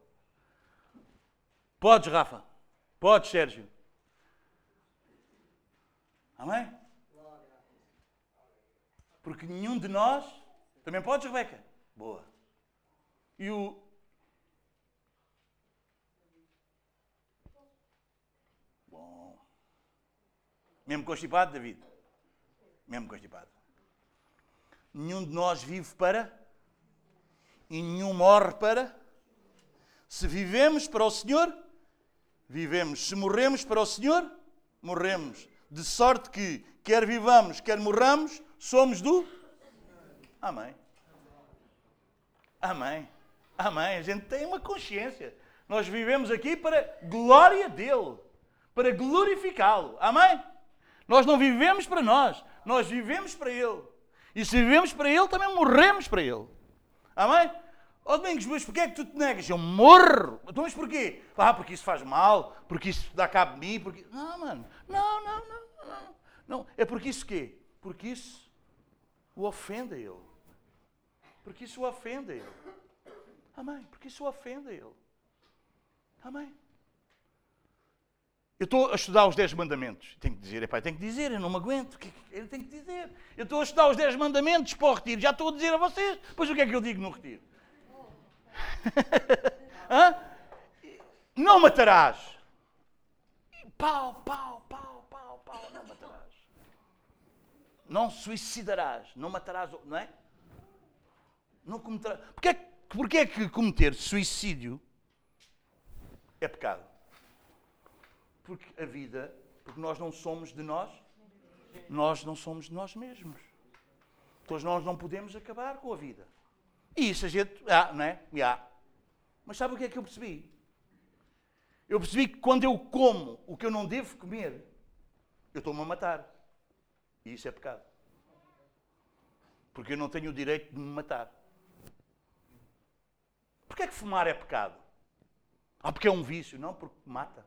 Podes, Rafa? Podes, Sérgio? Amém? Porque nenhum de nós. Também podes, Rebeca? Boa. E o. Bom. Mesmo constipado, David? Mesmo constipado. Nenhum de nós vive para e nenhum morre para. Se vivemos para o Senhor, vivemos. Se morremos para o Senhor, morremos. De sorte que, quer vivamos, quer morramos, somos do. Amém. Amém. Amém. A gente tem uma consciência. Nós vivemos aqui para glória dele, para glorificá-lo. Amém? Nós não vivemos para nós, nós vivemos para ele. E se vivemos para ele, também morremos para ele. Amém? Ó oh, Domingos, mas porquê é que tu te negas? Eu morro. Então, mas porquê? Ah, porque isso faz mal, porque isso dá cabo de mim, porque... Não, mano. Não, não, não, não. Não, é porque isso quê? Porque isso o ofende ele. Porque isso o ofende ele. Amém? Porque isso o ofende ele. Amém? Eu estou a estudar os 10 mandamentos. Tenho que dizer, epá, tenho que dizer, eu não me aguento. Ele tem que dizer. Eu estou a estudar os 10 mandamentos para o retiro. Já estou a dizer a vocês. Pois o que é que eu digo no retiro? [LAUGHS] não matarás. Pau, pau, pau, pau, pau, não matarás. Não suicidarás, não matarás, não é? Não cometerás. Porque é, Porquê é que cometer suicídio é pecado? Porque a vida, porque nós não somos de nós, nós não somos de nós mesmos. Então nós não podemos acabar com a vida. E isso a gente, ah, não é? Mas sabe o que é que eu percebi? Eu percebi que quando eu como o que eu não devo comer, eu estou-me a matar. E isso é pecado. Porque eu não tenho o direito de me matar. Porquê é que fumar é pecado? Ah, porque é um vício. Não, porque mata.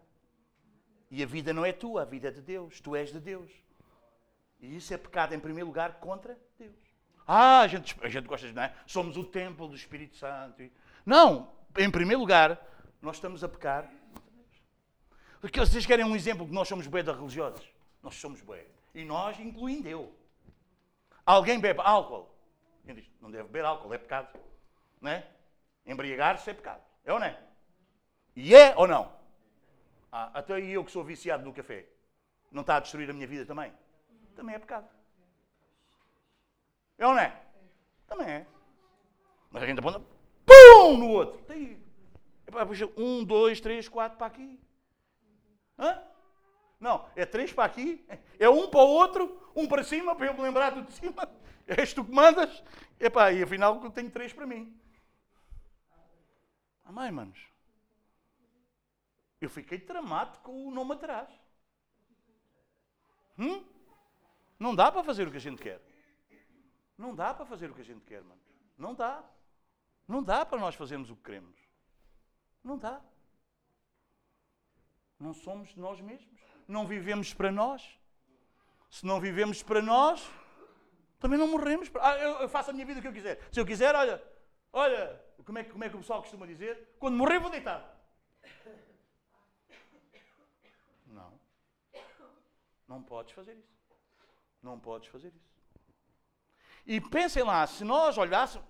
E a vida não é tua, a vida é de Deus. Tu és de Deus. E isso é pecado, em primeiro lugar, contra Deus. Ah, a gente, a gente gosta de, não é? Somos o templo do Espírito Santo. Não, em primeiro lugar, nós estamos a pecar. Porque vocês querem um exemplo que nós somos bué da religiosos? Nós somos bué. E nós, incluindo eu. Alguém bebe álcool. Quem diz, não deve beber álcool, é pecado. Não é? Embriagar-se é pecado. É ou não é? E é ou não? Ah, até eu que sou viciado no café. Não está a destruir a minha vida também? Também é pecado. É ou não é? Também é. Mas a gente aponta, PUM! no outro. Tem, um, dois, três, quatro para aqui. Hã? Não, é três para aqui, é um para o outro, um para cima, para eu me lembrar do de cima. [LAUGHS] És tu que mandas. Epá, e afinal eu tenho três para mim. Amém, manos. Eu fiquei tramado com o nome atrás. Hum? Não dá para fazer o que a gente quer. Não dá para fazer o que a gente quer, mano. Não dá. Não dá para nós fazermos o que queremos. Não dá. Não somos nós mesmos. Não vivemos para nós. Se não vivemos para nós, também não morremos. Ah, eu faço a minha vida o que eu quiser. Se eu quiser, olha, olha, como é, como é que o pessoal costuma dizer? Quando morrer, vou deitar. Não podes fazer isso. Não podes fazer isso. E pensem lá, se nós olhássemos.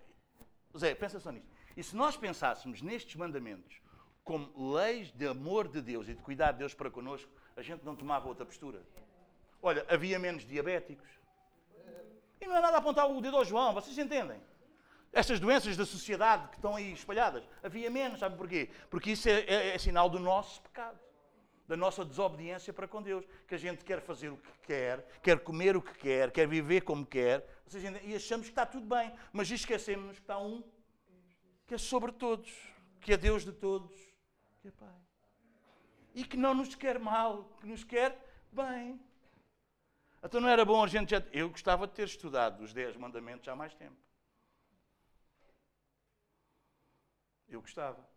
Zé, pensa só nisso. E se nós pensássemos nestes mandamentos como leis de amor de Deus e de cuidar de Deus para connosco, a gente não tomava outra postura. Olha, havia menos diabéticos. E não é nada a apontar o dedo ao João, vocês entendem? Estas doenças da sociedade que estão aí espalhadas, havia menos, sabe porquê? Porque isso é, é, é sinal do nosso pecado, da nossa desobediência para com Deus. Que a gente quer fazer o que quer, quer comer o que quer, quer viver como quer, entendem? e achamos que está tudo bem, mas esquecemos que está um que é sobre todos, que é Deus de todos, que é Pai. E que não nos quer mal, que nos quer bem. Então não era bom a gente já. Eu gostava de ter estudado os Dez Mandamentos há mais tempo. Eu gostava.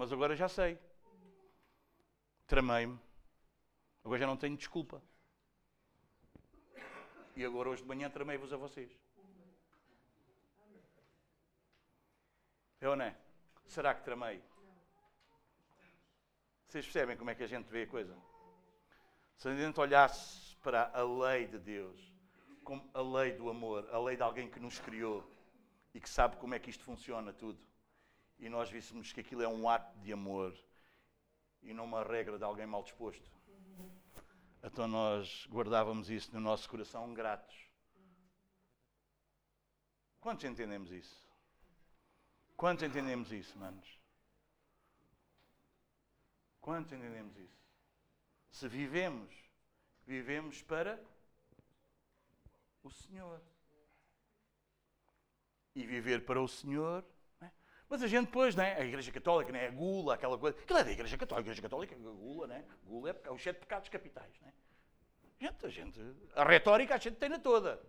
Mas agora já sei. Tramei-me. Agora já não tenho desculpa. E agora hoje de manhã tramei-vos a vocês. É ou não é? Será que tramei? Vocês percebem como é que a gente vê a coisa? Se a gente olhasse para a lei de Deus, como a lei do amor, a lei de alguém que nos criou e que sabe como é que isto funciona tudo, e nós víssemos que aquilo é um ato de amor e não uma regra de alguém mal disposto, então nós guardávamos isso no nosso coração gratos. Quantos entendemos isso? Quantos entendemos isso, manos? Quantos entendemos isso? Se vivemos, vivemos para o Senhor. E viver para o Senhor. É? Mas a gente depois, não é? A Igreja Católica, não é? A gula, aquela coisa. Aquilo é da Igreja Católica. A Igreja Católica, a gula, não é? Gula é os sete pecados capitais, não é? Gente, a gente. A retórica a gente tem na toda.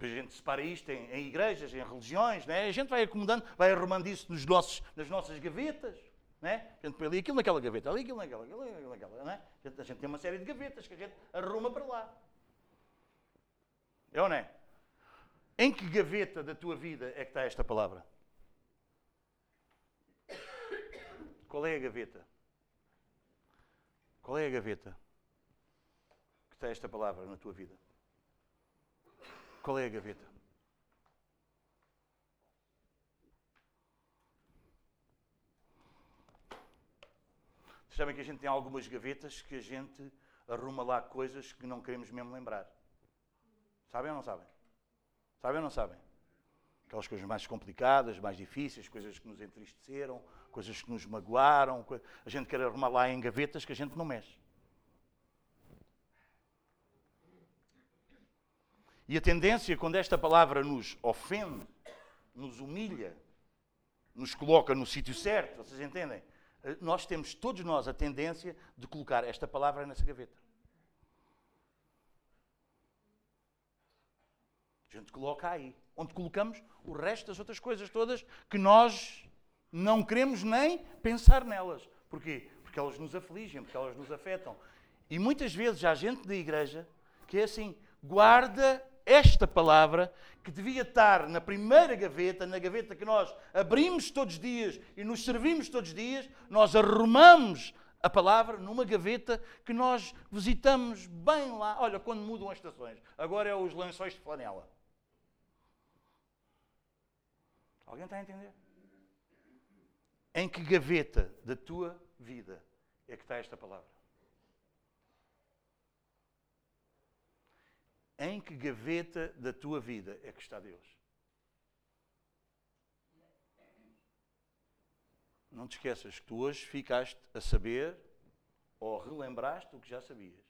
a gente separa isto em, em, igrejas, em religiões, né? a gente vai acomodando, vai arrumando isso nos nossos, nas nossas gavetas. Né? A gente põe ali aquilo naquela gaveta, ali aquilo naquela, aquilo naquela. Né? A, gente, a gente tem uma série de gavetas que a gente arruma para lá. É ou não é? Em que gaveta da tua vida é que está esta palavra? Qual é a gaveta? Qual é a gaveta que está esta palavra na tua vida? Qual é a gaveta? Vocês sabem que a gente tem algumas gavetas que a gente arruma lá coisas que não queremos mesmo lembrar. Sabem ou não sabem? Sabem ou não sabem? Aquelas coisas mais complicadas, mais difíceis, coisas que nos entristeceram, coisas que nos magoaram. A gente quer arrumar lá em gavetas que a gente não mexe. E a tendência, quando esta palavra nos ofende, nos humilha, nos coloca no sítio certo, vocês entendem? Eh, nós temos, todos nós, a tendência de colocar esta palavra nessa gaveta. A gente coloca aí, onde colocamos o resto das outras coisas todas que nós não queremos nem pensar nelas. Porquê? Porque elas nos afligem, porque elas nos afetam. E muitas vezes há gente da igreja que é assim, guarda esta palavra que devia estar na primeira gaveta, na gaveta que nós abrimos todos os dias e nos servimos todos os dias, nós arrumamos a palavra numa gaveta que nós visitamos bem lá. Olha, quando mudam as estações, agora é os lençóis de flanela. Alguém está a entender? Em que gaveta da tua vida é que está esta palavra? Em que gaveta da tua vida é que está Deus? Não te esqueças que tu hoje ficaste a saber ou relembraste o que já sabias.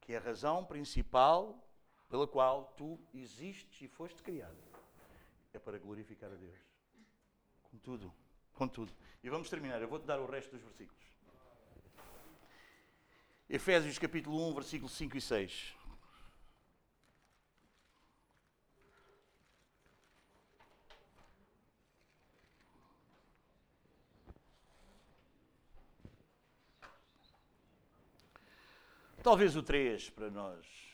Que é a razão principal pela qual tu existes e foste criado. É para glorificar a Deus. Com tudo. Com tudo. E vamos terminar. Eu vou-te dar o resto dos versículos. Efésios capítulo 1, versículos 5 e 6. Talvez o 3 para nós.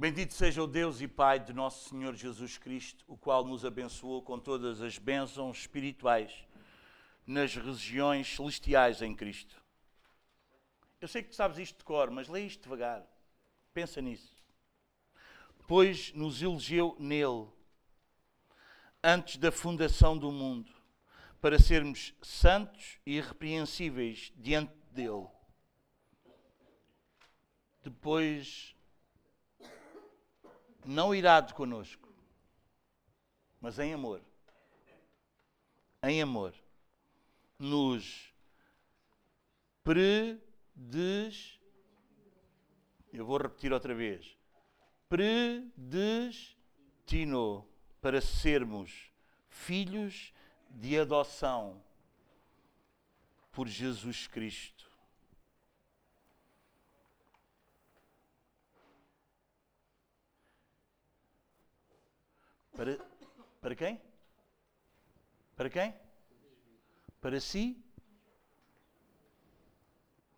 Bendito seja o Deus e Pai de nosso Senhor Jesus Cristo, o qual nos abençoou com todas as bênçãos espirituais nas regiões celestiais em Cristo. Eu sei que tu sabes isto de cor, mas lê isto devagar. Pensa nisso. Pois nos elegeu nele, antes da fundação do mundo, para sermos santos e irrepreensíveis diante dele. Depois, não irado conosco, mas em amor, em amor, nos predes. Eu vou repetir outra vez. Predestinou para sermos filhos de adoção por Jesus Cristo. Para, para quem? Para quem? Para si?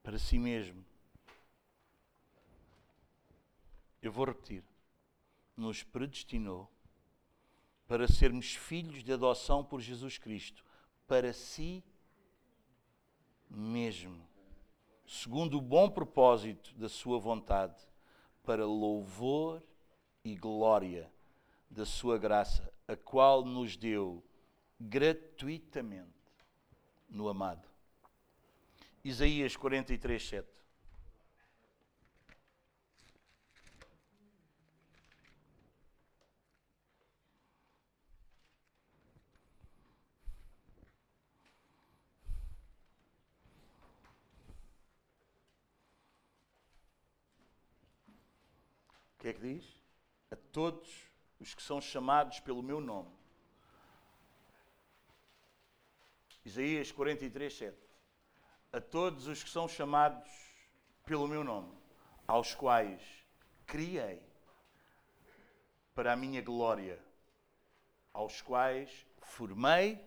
Para si mesmo. Eu vou repetir. Nos predestinou para sermos filhos de adoção por Jesus Cristo, para si mesmo, segundo o bom propósito da Sua vontade, para louvor e glória da Sua graça, a qual nos deu gratuitamente no amado. Isaías 43, 7. O que é que diz? A todos os que são chamados pelo meu nome. Isaías 43, 7. A todos os que são chamados pelo meu nome, aos quais criei para a minha glória, aos quais formei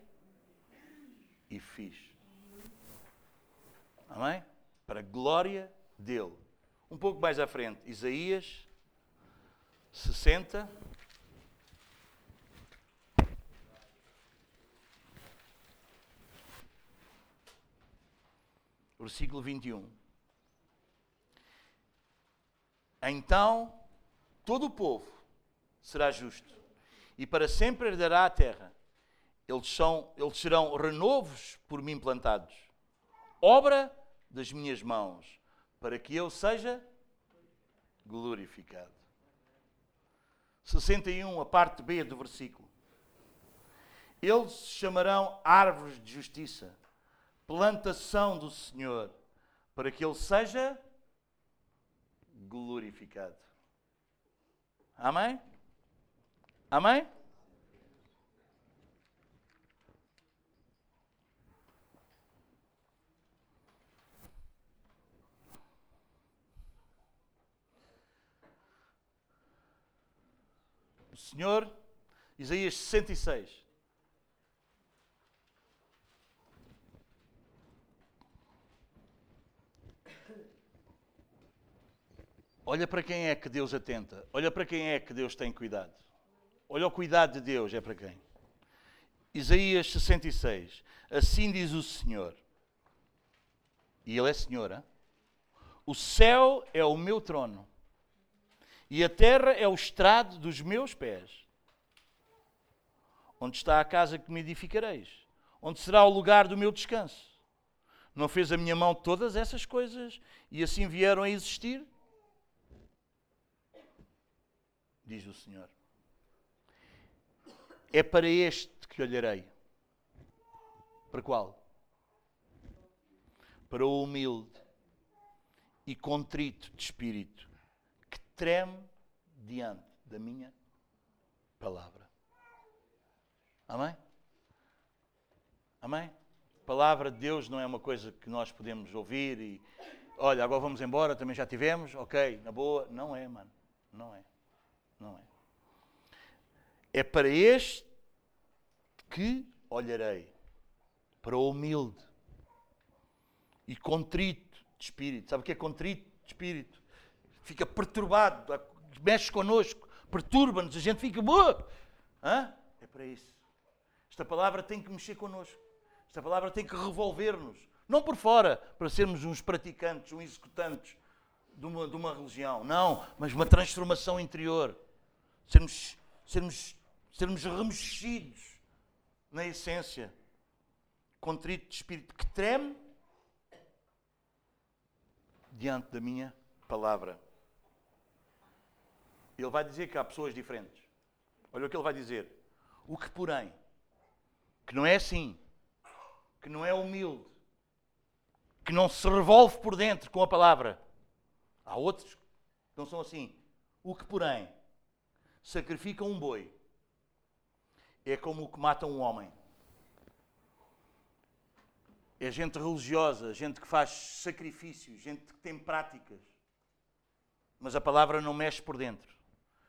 e fiz. Amém? Para a glória dele. Um pouco mais à frente, Isaías 60. Versículo 21. Então todo o povo será justo e para sempre herdará a terra. Eles, são, eles serão renovos por mim plantados, obra das minhas mãos, para que eu seja glorificado. 61, a parte B do versículo. Eles se chamarão árvores de justiça, plantação do Senhor, para que Ele seja glorificado. Amém? Amém? O Senhor, Isaías 66. Olha para quem é que Deus atenta. Olha para quem é que Deus tem cuidado. Olha o cuidado de Deus, é para quem? Isaías 66. Assim diz o Senhor. E Ele é Senhor. Hein? O céu é o meu trono. E a terra é o estrado dos meus pés. Onde está a casa que me edificareis? Onde será o lugar do meu descanso? Não fez a minha mão todas essas coisas e assim vieram a existir? Diz o Senhor. É para este que olharei. Para qual? Para o humilde e contrito de espírito, que treme diante da minha palavra. Amém? Amém? A palavra de Deus não é uma coisa que nós podemos ouvir e, olha, agora vamos embora, também já tivemos, ok, na boa. Não é, mano. Não é. Não é. É para este que olharei. Para o humilde e contrito de espírito. Sabe o que é contrito de espírito? Fica perturbado, mexe connosco, perturba-nos, a gente fica. Boa! É para isso. Esta palavra tem que mexer connosco. Esta palavra tem que revolver-nos. Não por fora, para sermos uns praticantes, uns executantes de uma, de uma religião. Não, mas uma transformação interior sermos, sermos, sermos remexidos na essência, contrito de espírito que treme diante da minha palavra. Ele vai dizer que há pessoas diferentes. Olha o que ele vai dizer. O que, porém, que não é assim, que não é humilde, que não se revolve por dentro com a palavra. Há outros que não são assim. O que, porém, sacrificam um boi é como o que mata um homem. É gente religiosa, gente que faz sacrifícios, gente que tem práticas. Mas a palavra não mexe por dentro.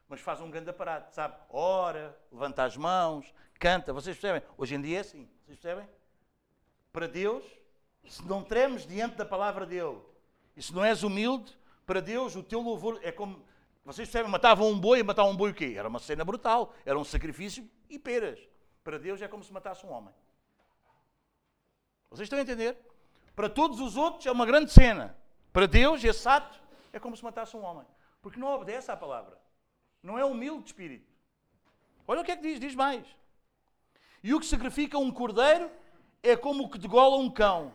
Mas faz um grande aparato, sabe? Ora, levanta as mãos, canta. Vocês percebem? Hoje em dia é assim. Vocês percebem? Para Deus, se não tremes diante da palavra dele, e se não és humilde, para Deus o teu louvor é como vocês percebem? Matavam um boi matavam um boi o quê? Era uma cena brutal. Era um sacrifício e peras. Para Deus é como se matasse um homem. Vocês estão a entender? Para todos os outros é uma grande cena. Para Deus, esse ato é como se matasse um homem. Porque não obedece à palavra. Não é humilde de espírito. Olha o que é que diz, diz mais. E o que sacrifica um cordeiro é como o que degola um cão.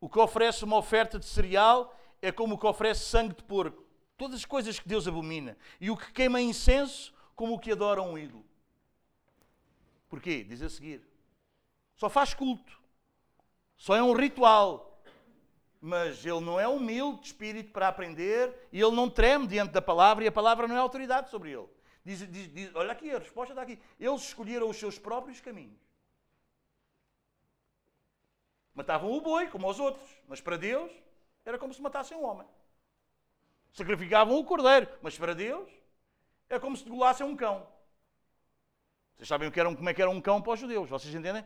O que oferece uma oferta de cereal é como o que oferece sangue de porco. Todas as coisas que Deus abomina. E o que queima incenso, como o que adora um ídolo. Porquê? Diz a seguir. Só faz culto. Só é um ritual. Mas ele não é humilde de espírito para aprender e ele não treme diante da palavra e a palavra não é autoridade sobre ele. Diz, diz, diz, olha aqui, a resposta está aqui. Eles escolheram os seus próprios caminhos. Matavam o boi, como os outros, mas para Deus era como se matassem um homem. Sacrificavam o cordeiro, mas para Deus é como se degolassem um cão. Vocês sabem o que era, como é que era um cão para os judeus, vocês entendem?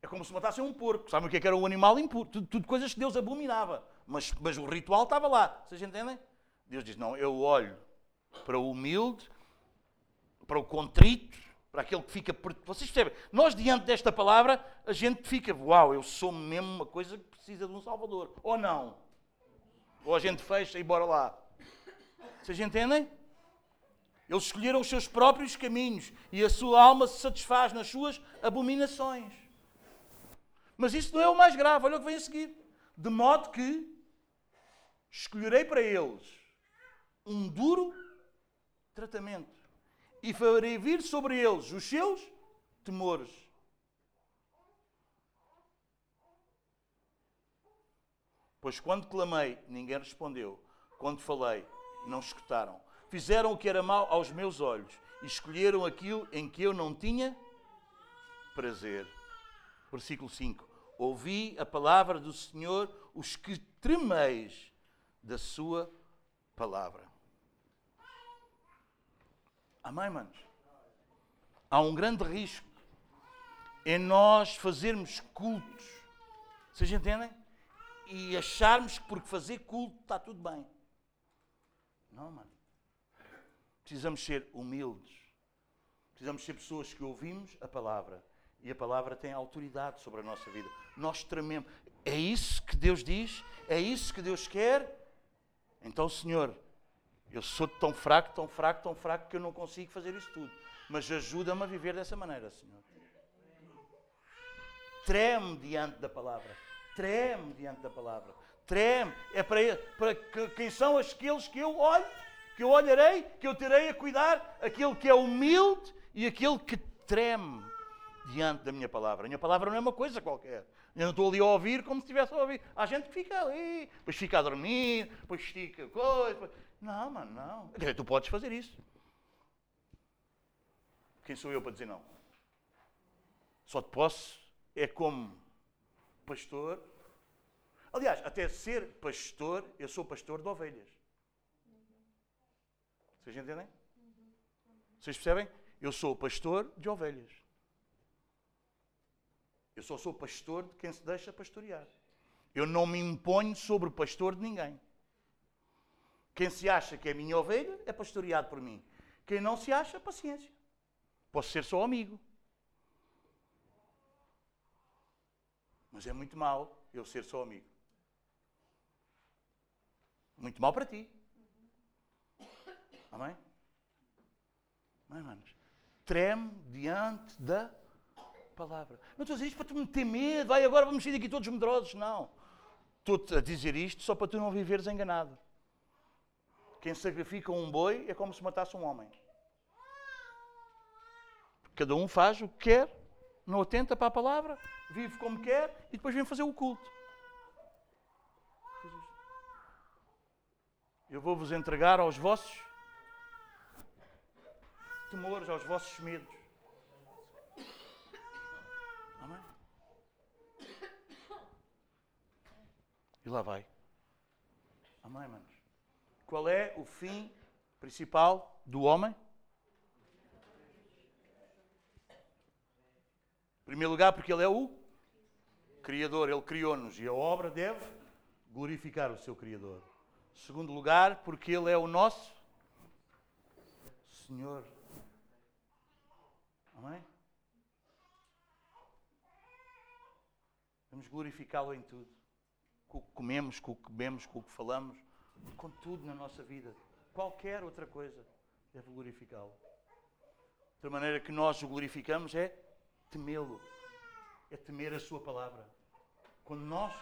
É como se matassem um porco. Sabem o que, é que era um animal impuro? Tudo, tudo, coisas que Deus abominava. Mas, mas o ritual estava lá. Vocês entendem? Deus diz: Não, eu olho para o humilde, para o contrito, para aquele que fica. Vocês percebem? Nós, diante desta palavra, a gente fica: Uau, eu sou mesmo uma coisa que precisa de um Salvador. Ou não? Ou a gente fecha e bora lá. Vocês entendem? Eles escolheram os seus próprios caminhos e a sua alma se satisfaz nas suas abominações. Mas isso não é o mais grave, olha o que vem a seguir. De modo que escolherei para eles um duro tratamento e farei vir sobre eles os seus temores. Pois quando clamei, ninguém respondeu. Quando falei, não escutaram. Fizeram o que era mau aos meus olhos e escolheram aquilo em que eu não tinha prazer. Versículo 5. Ouvi a palavra do Senhor, os que tremeis da sua palavra. Amém, manos? Há um grande risco em nós fazermos cultos. Vocês entendem? E acharmos que porque fazer culto está tudo bem. Não, mano. Precisamos ser humildes. Precisamos ser pessoas que ouvimos a palavra. E a palavra tem autoridade sobre a nossa vida. Nós trememos. É isso que Deus diz? É isso que Deus quer? Então, Senhor, eu sou tão fraco, tão fraco, tão fraco que eu não consigo fazer isso tudo. Mas ajuda-me a viver dessa maneira, Senhor. Treme diante da palavra. Treme diante da palavra. Treme. É para, para que, quem são aqueles que eu olho, que eu olharei, que eu terei a cuidar, aquele que é humilde e aquele que treme diante da minha palavra. A minha palavra não é uma coisa qualquer. Eu não estou ali a ouvir como se estivesse a ouvir. Há gente que fica ali, depois fica a dormir, depois estica coisa. Não, mano, não. Tu podes fazer isso. Quem sou eu para dizer não? Só te posso, é como pastor. Aliás, até ser pastor, eu sou pastor de ovelhas. Vocês entendem? Vocês percebem? Eu sou pastor de ovelhas. Eu só sou pastor de quem se deixa pastorear. Eu não me imponho sobre o pastor de ninguém. Quem se acha que é minha ovelha é pastoreado por mim. Quem não se acha, paciência. Posso ser só amigo. Mas é muito mal eu ser só amigo. Muito mal para ti. Amém? Amém, manos? Treme diante da palavra. Não estou a dizer isto para tu me ter medo. Vai, agora vamos sair daqui todos medrosos. Não. Estou a dizer isto só para tu não viveres enganado. Quem sacrifica um boi é como se matasse um homem. Cada um faz o que quer, não atenta para a palavra, vive como quer e depois vem fazer o culto. Eu vou vos entregar aos vossos temores, aos vossos medos. Amém? E lá vai. Amém, manos? Qual é o fim principal do homem? Em primeiro lugar, porque ele é o Criador, ele criou-nos e a obra deve glorificar o seu Criador. Segundo lugar, porque ele é o nosso Senhor. Amém? Vamos glorificá-lo em tudo. Com o que comemos, com o que bebemos, com o que falamos, com tudo na nossa vida. Qualquer outra coisa deve glorificá-lo. Outra maneira que nós o glorificamos é temê-lo. É temer a sua palavra. Quando nós,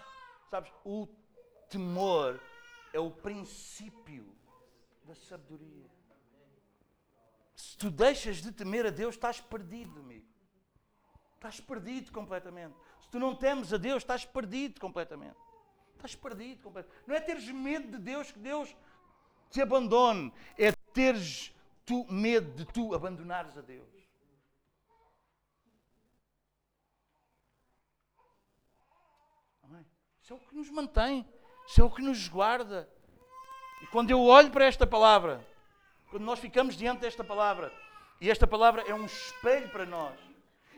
sabes, o temor é o princípio da sabedoria. Se tu deixas de temer a Deus, estás perdido, amigo. Estás perdido completamente. Se tu não temes a Deus, estás perdido completamente. Estás perdido completamente. Não é teres medo de Deus que Deus te abandone. É teres tu medo de tu abandonares a Deus. Amém? Isso é o que nos mantém. Isso é o que nos guarda. E quando eu olho para esta palavra, quando nós ficamos diante desta palavra, e esta palavra é um espelho para nós,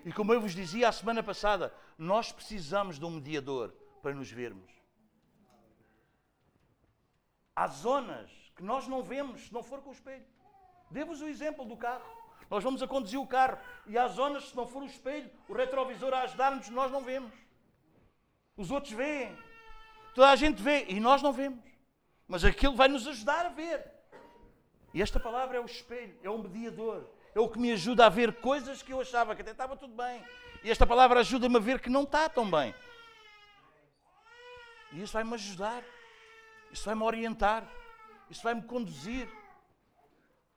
e como eu vos dizia a semana passada, nós precisamos de um mediador para nos vermos. Há zonas que nós não vemos se não for com o espelho. Dê-vos o exemplo do carro. Nós vamos a conduzir o carro e há zonas, se não for o espelho, o retrovisor a ajudar-nos, nós não vemos. Os outros veem. Toda a gente vê e nós não vemos. Mas aquilo vai nos ajudar a ver. E esta palavra é o espelho, é o mediador. É o que me ajuda a ver coisas que eu achava que até estava tudo bem. E esta palavra ajuda-me a ver que não está tão bem. E isso vai-me ajudar Isso vai-me orientar. Isso vai-me conduzir.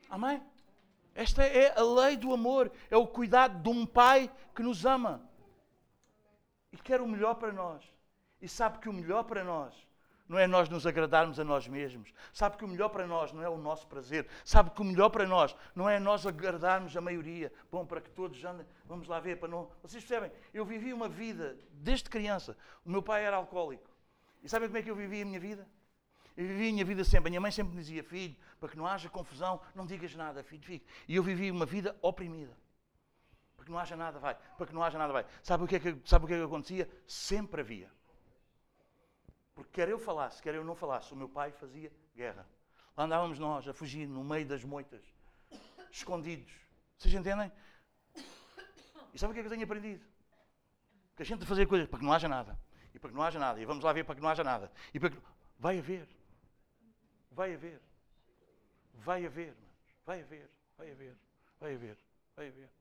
Amém? Esta é a lei do amor. É o cuidado de um pai que nos ama. E quer o melhor para nós. E sabe que o melhor para nós não é nós nos agradarmos a nós mesmos. Sabe que o melhor para nós não é o nosso prazer. Sabe que o melhor para nós não é nós agradarmos a maioria. Bom, para que todos andem, vamos lá ver, para não. Vocês percebem? Eu vivi uma vida desde criança. O meu pai era alcoólico. E sabem como é que eu vivi a minha vida? Eu vivi a minha vida sempre. A minha mãe sempre me dizia, filho, para que não haja confusão, não digas nada, filho, filho. E eu vivi uma vida oprimida. Para que não haja nada, vai. Para que não haja nada, vai. Sabe o que é que, sabe o que, é que acontecia? Sempre havia. Porque quer eu falasse, quer eu não falasse, o meu pai fazia guerra. Lá andávamos nós a fugir no meio das moitas, escondidos. Vocês entendem? E sabe o que é que eu tenho aprendido? Que a gente fazer coisas para que não haja nada. E para que não haja nada. E vamos lá ver para que não haja nada. E para que... Vai haver. Vai haver. Vai haver, vai haver, vai haver, vai haver, vai haver.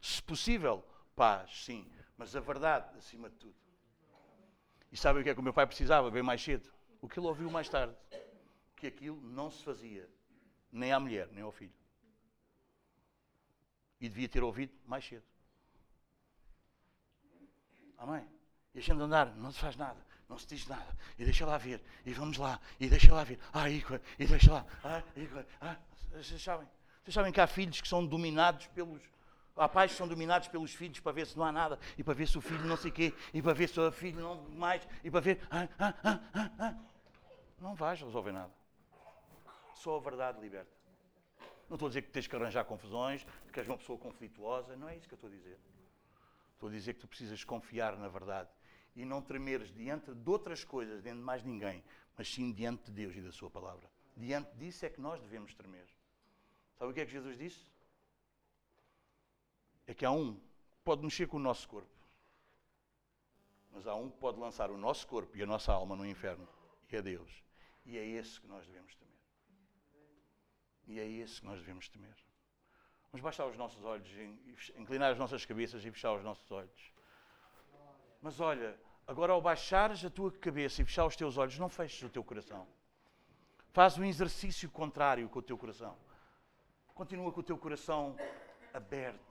Se possível, paz, sim, mas a verdade acima de tudo. E sabem o que é que o meu pai precisava? Bem mais cedo. O que ele ouviu mais tarde. Que aquilo não se fazia nem à mulher, nem ao filho. E devia ter ouvido mais cedo. Amém? E a gente andar, não se faz nada, não se diz nada, e deixa lá ver, e vamos lá, e deixa lá ver, ah, e, e deixa lá, ah, e, ah, vocês sabem, vocês sabem que há filhos que são dominados pelos, pais são dominados pelos filhos para ver se não há nada, e para ver se o filho não sei o quê, e para ver se o filho não mais, e para ver. Ah, ah, ah, ah, ah. Não vais resolver nada. Só a verdade liberta. Não estou a dizer que tens que arranjar confusões, que és uma pessoa conflituosa, não é isso que eu estou a dizer. Estou a dizer que tu precisas confiar na verdade e não tremeres diante de outras coisas, diante de mais ninguém, mas sim diante de Deus e da Sua palavra. Diante disso é que nós devemos tremer. Sabe o que é que Jesus disse? É que há um que pode mexer com o nosso corpo, mas há um que pode lançar o nosso corpo e a nossa alma no inferno, e é Deus. E é esse que nós devemos temer. E é esse que nós devemos temer. Vamos baixar os nossos olhos, inclinar as nossas cabeças e fechar os nossos olhos. Mas olha, agora ao baixares a tua cabeça e fechar os teus olhos, não feches o teu coração. Faz um exercício contrário com o teu coração. Continua com o teu coração aberto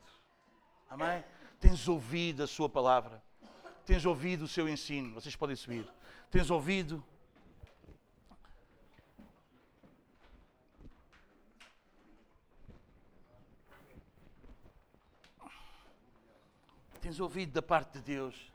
Amém? Tens ouvido a Sua palavra. Tens ouvido o seu ensino. Vocês podem subir. Tens ouvido. Tens ouvido da parte de Deus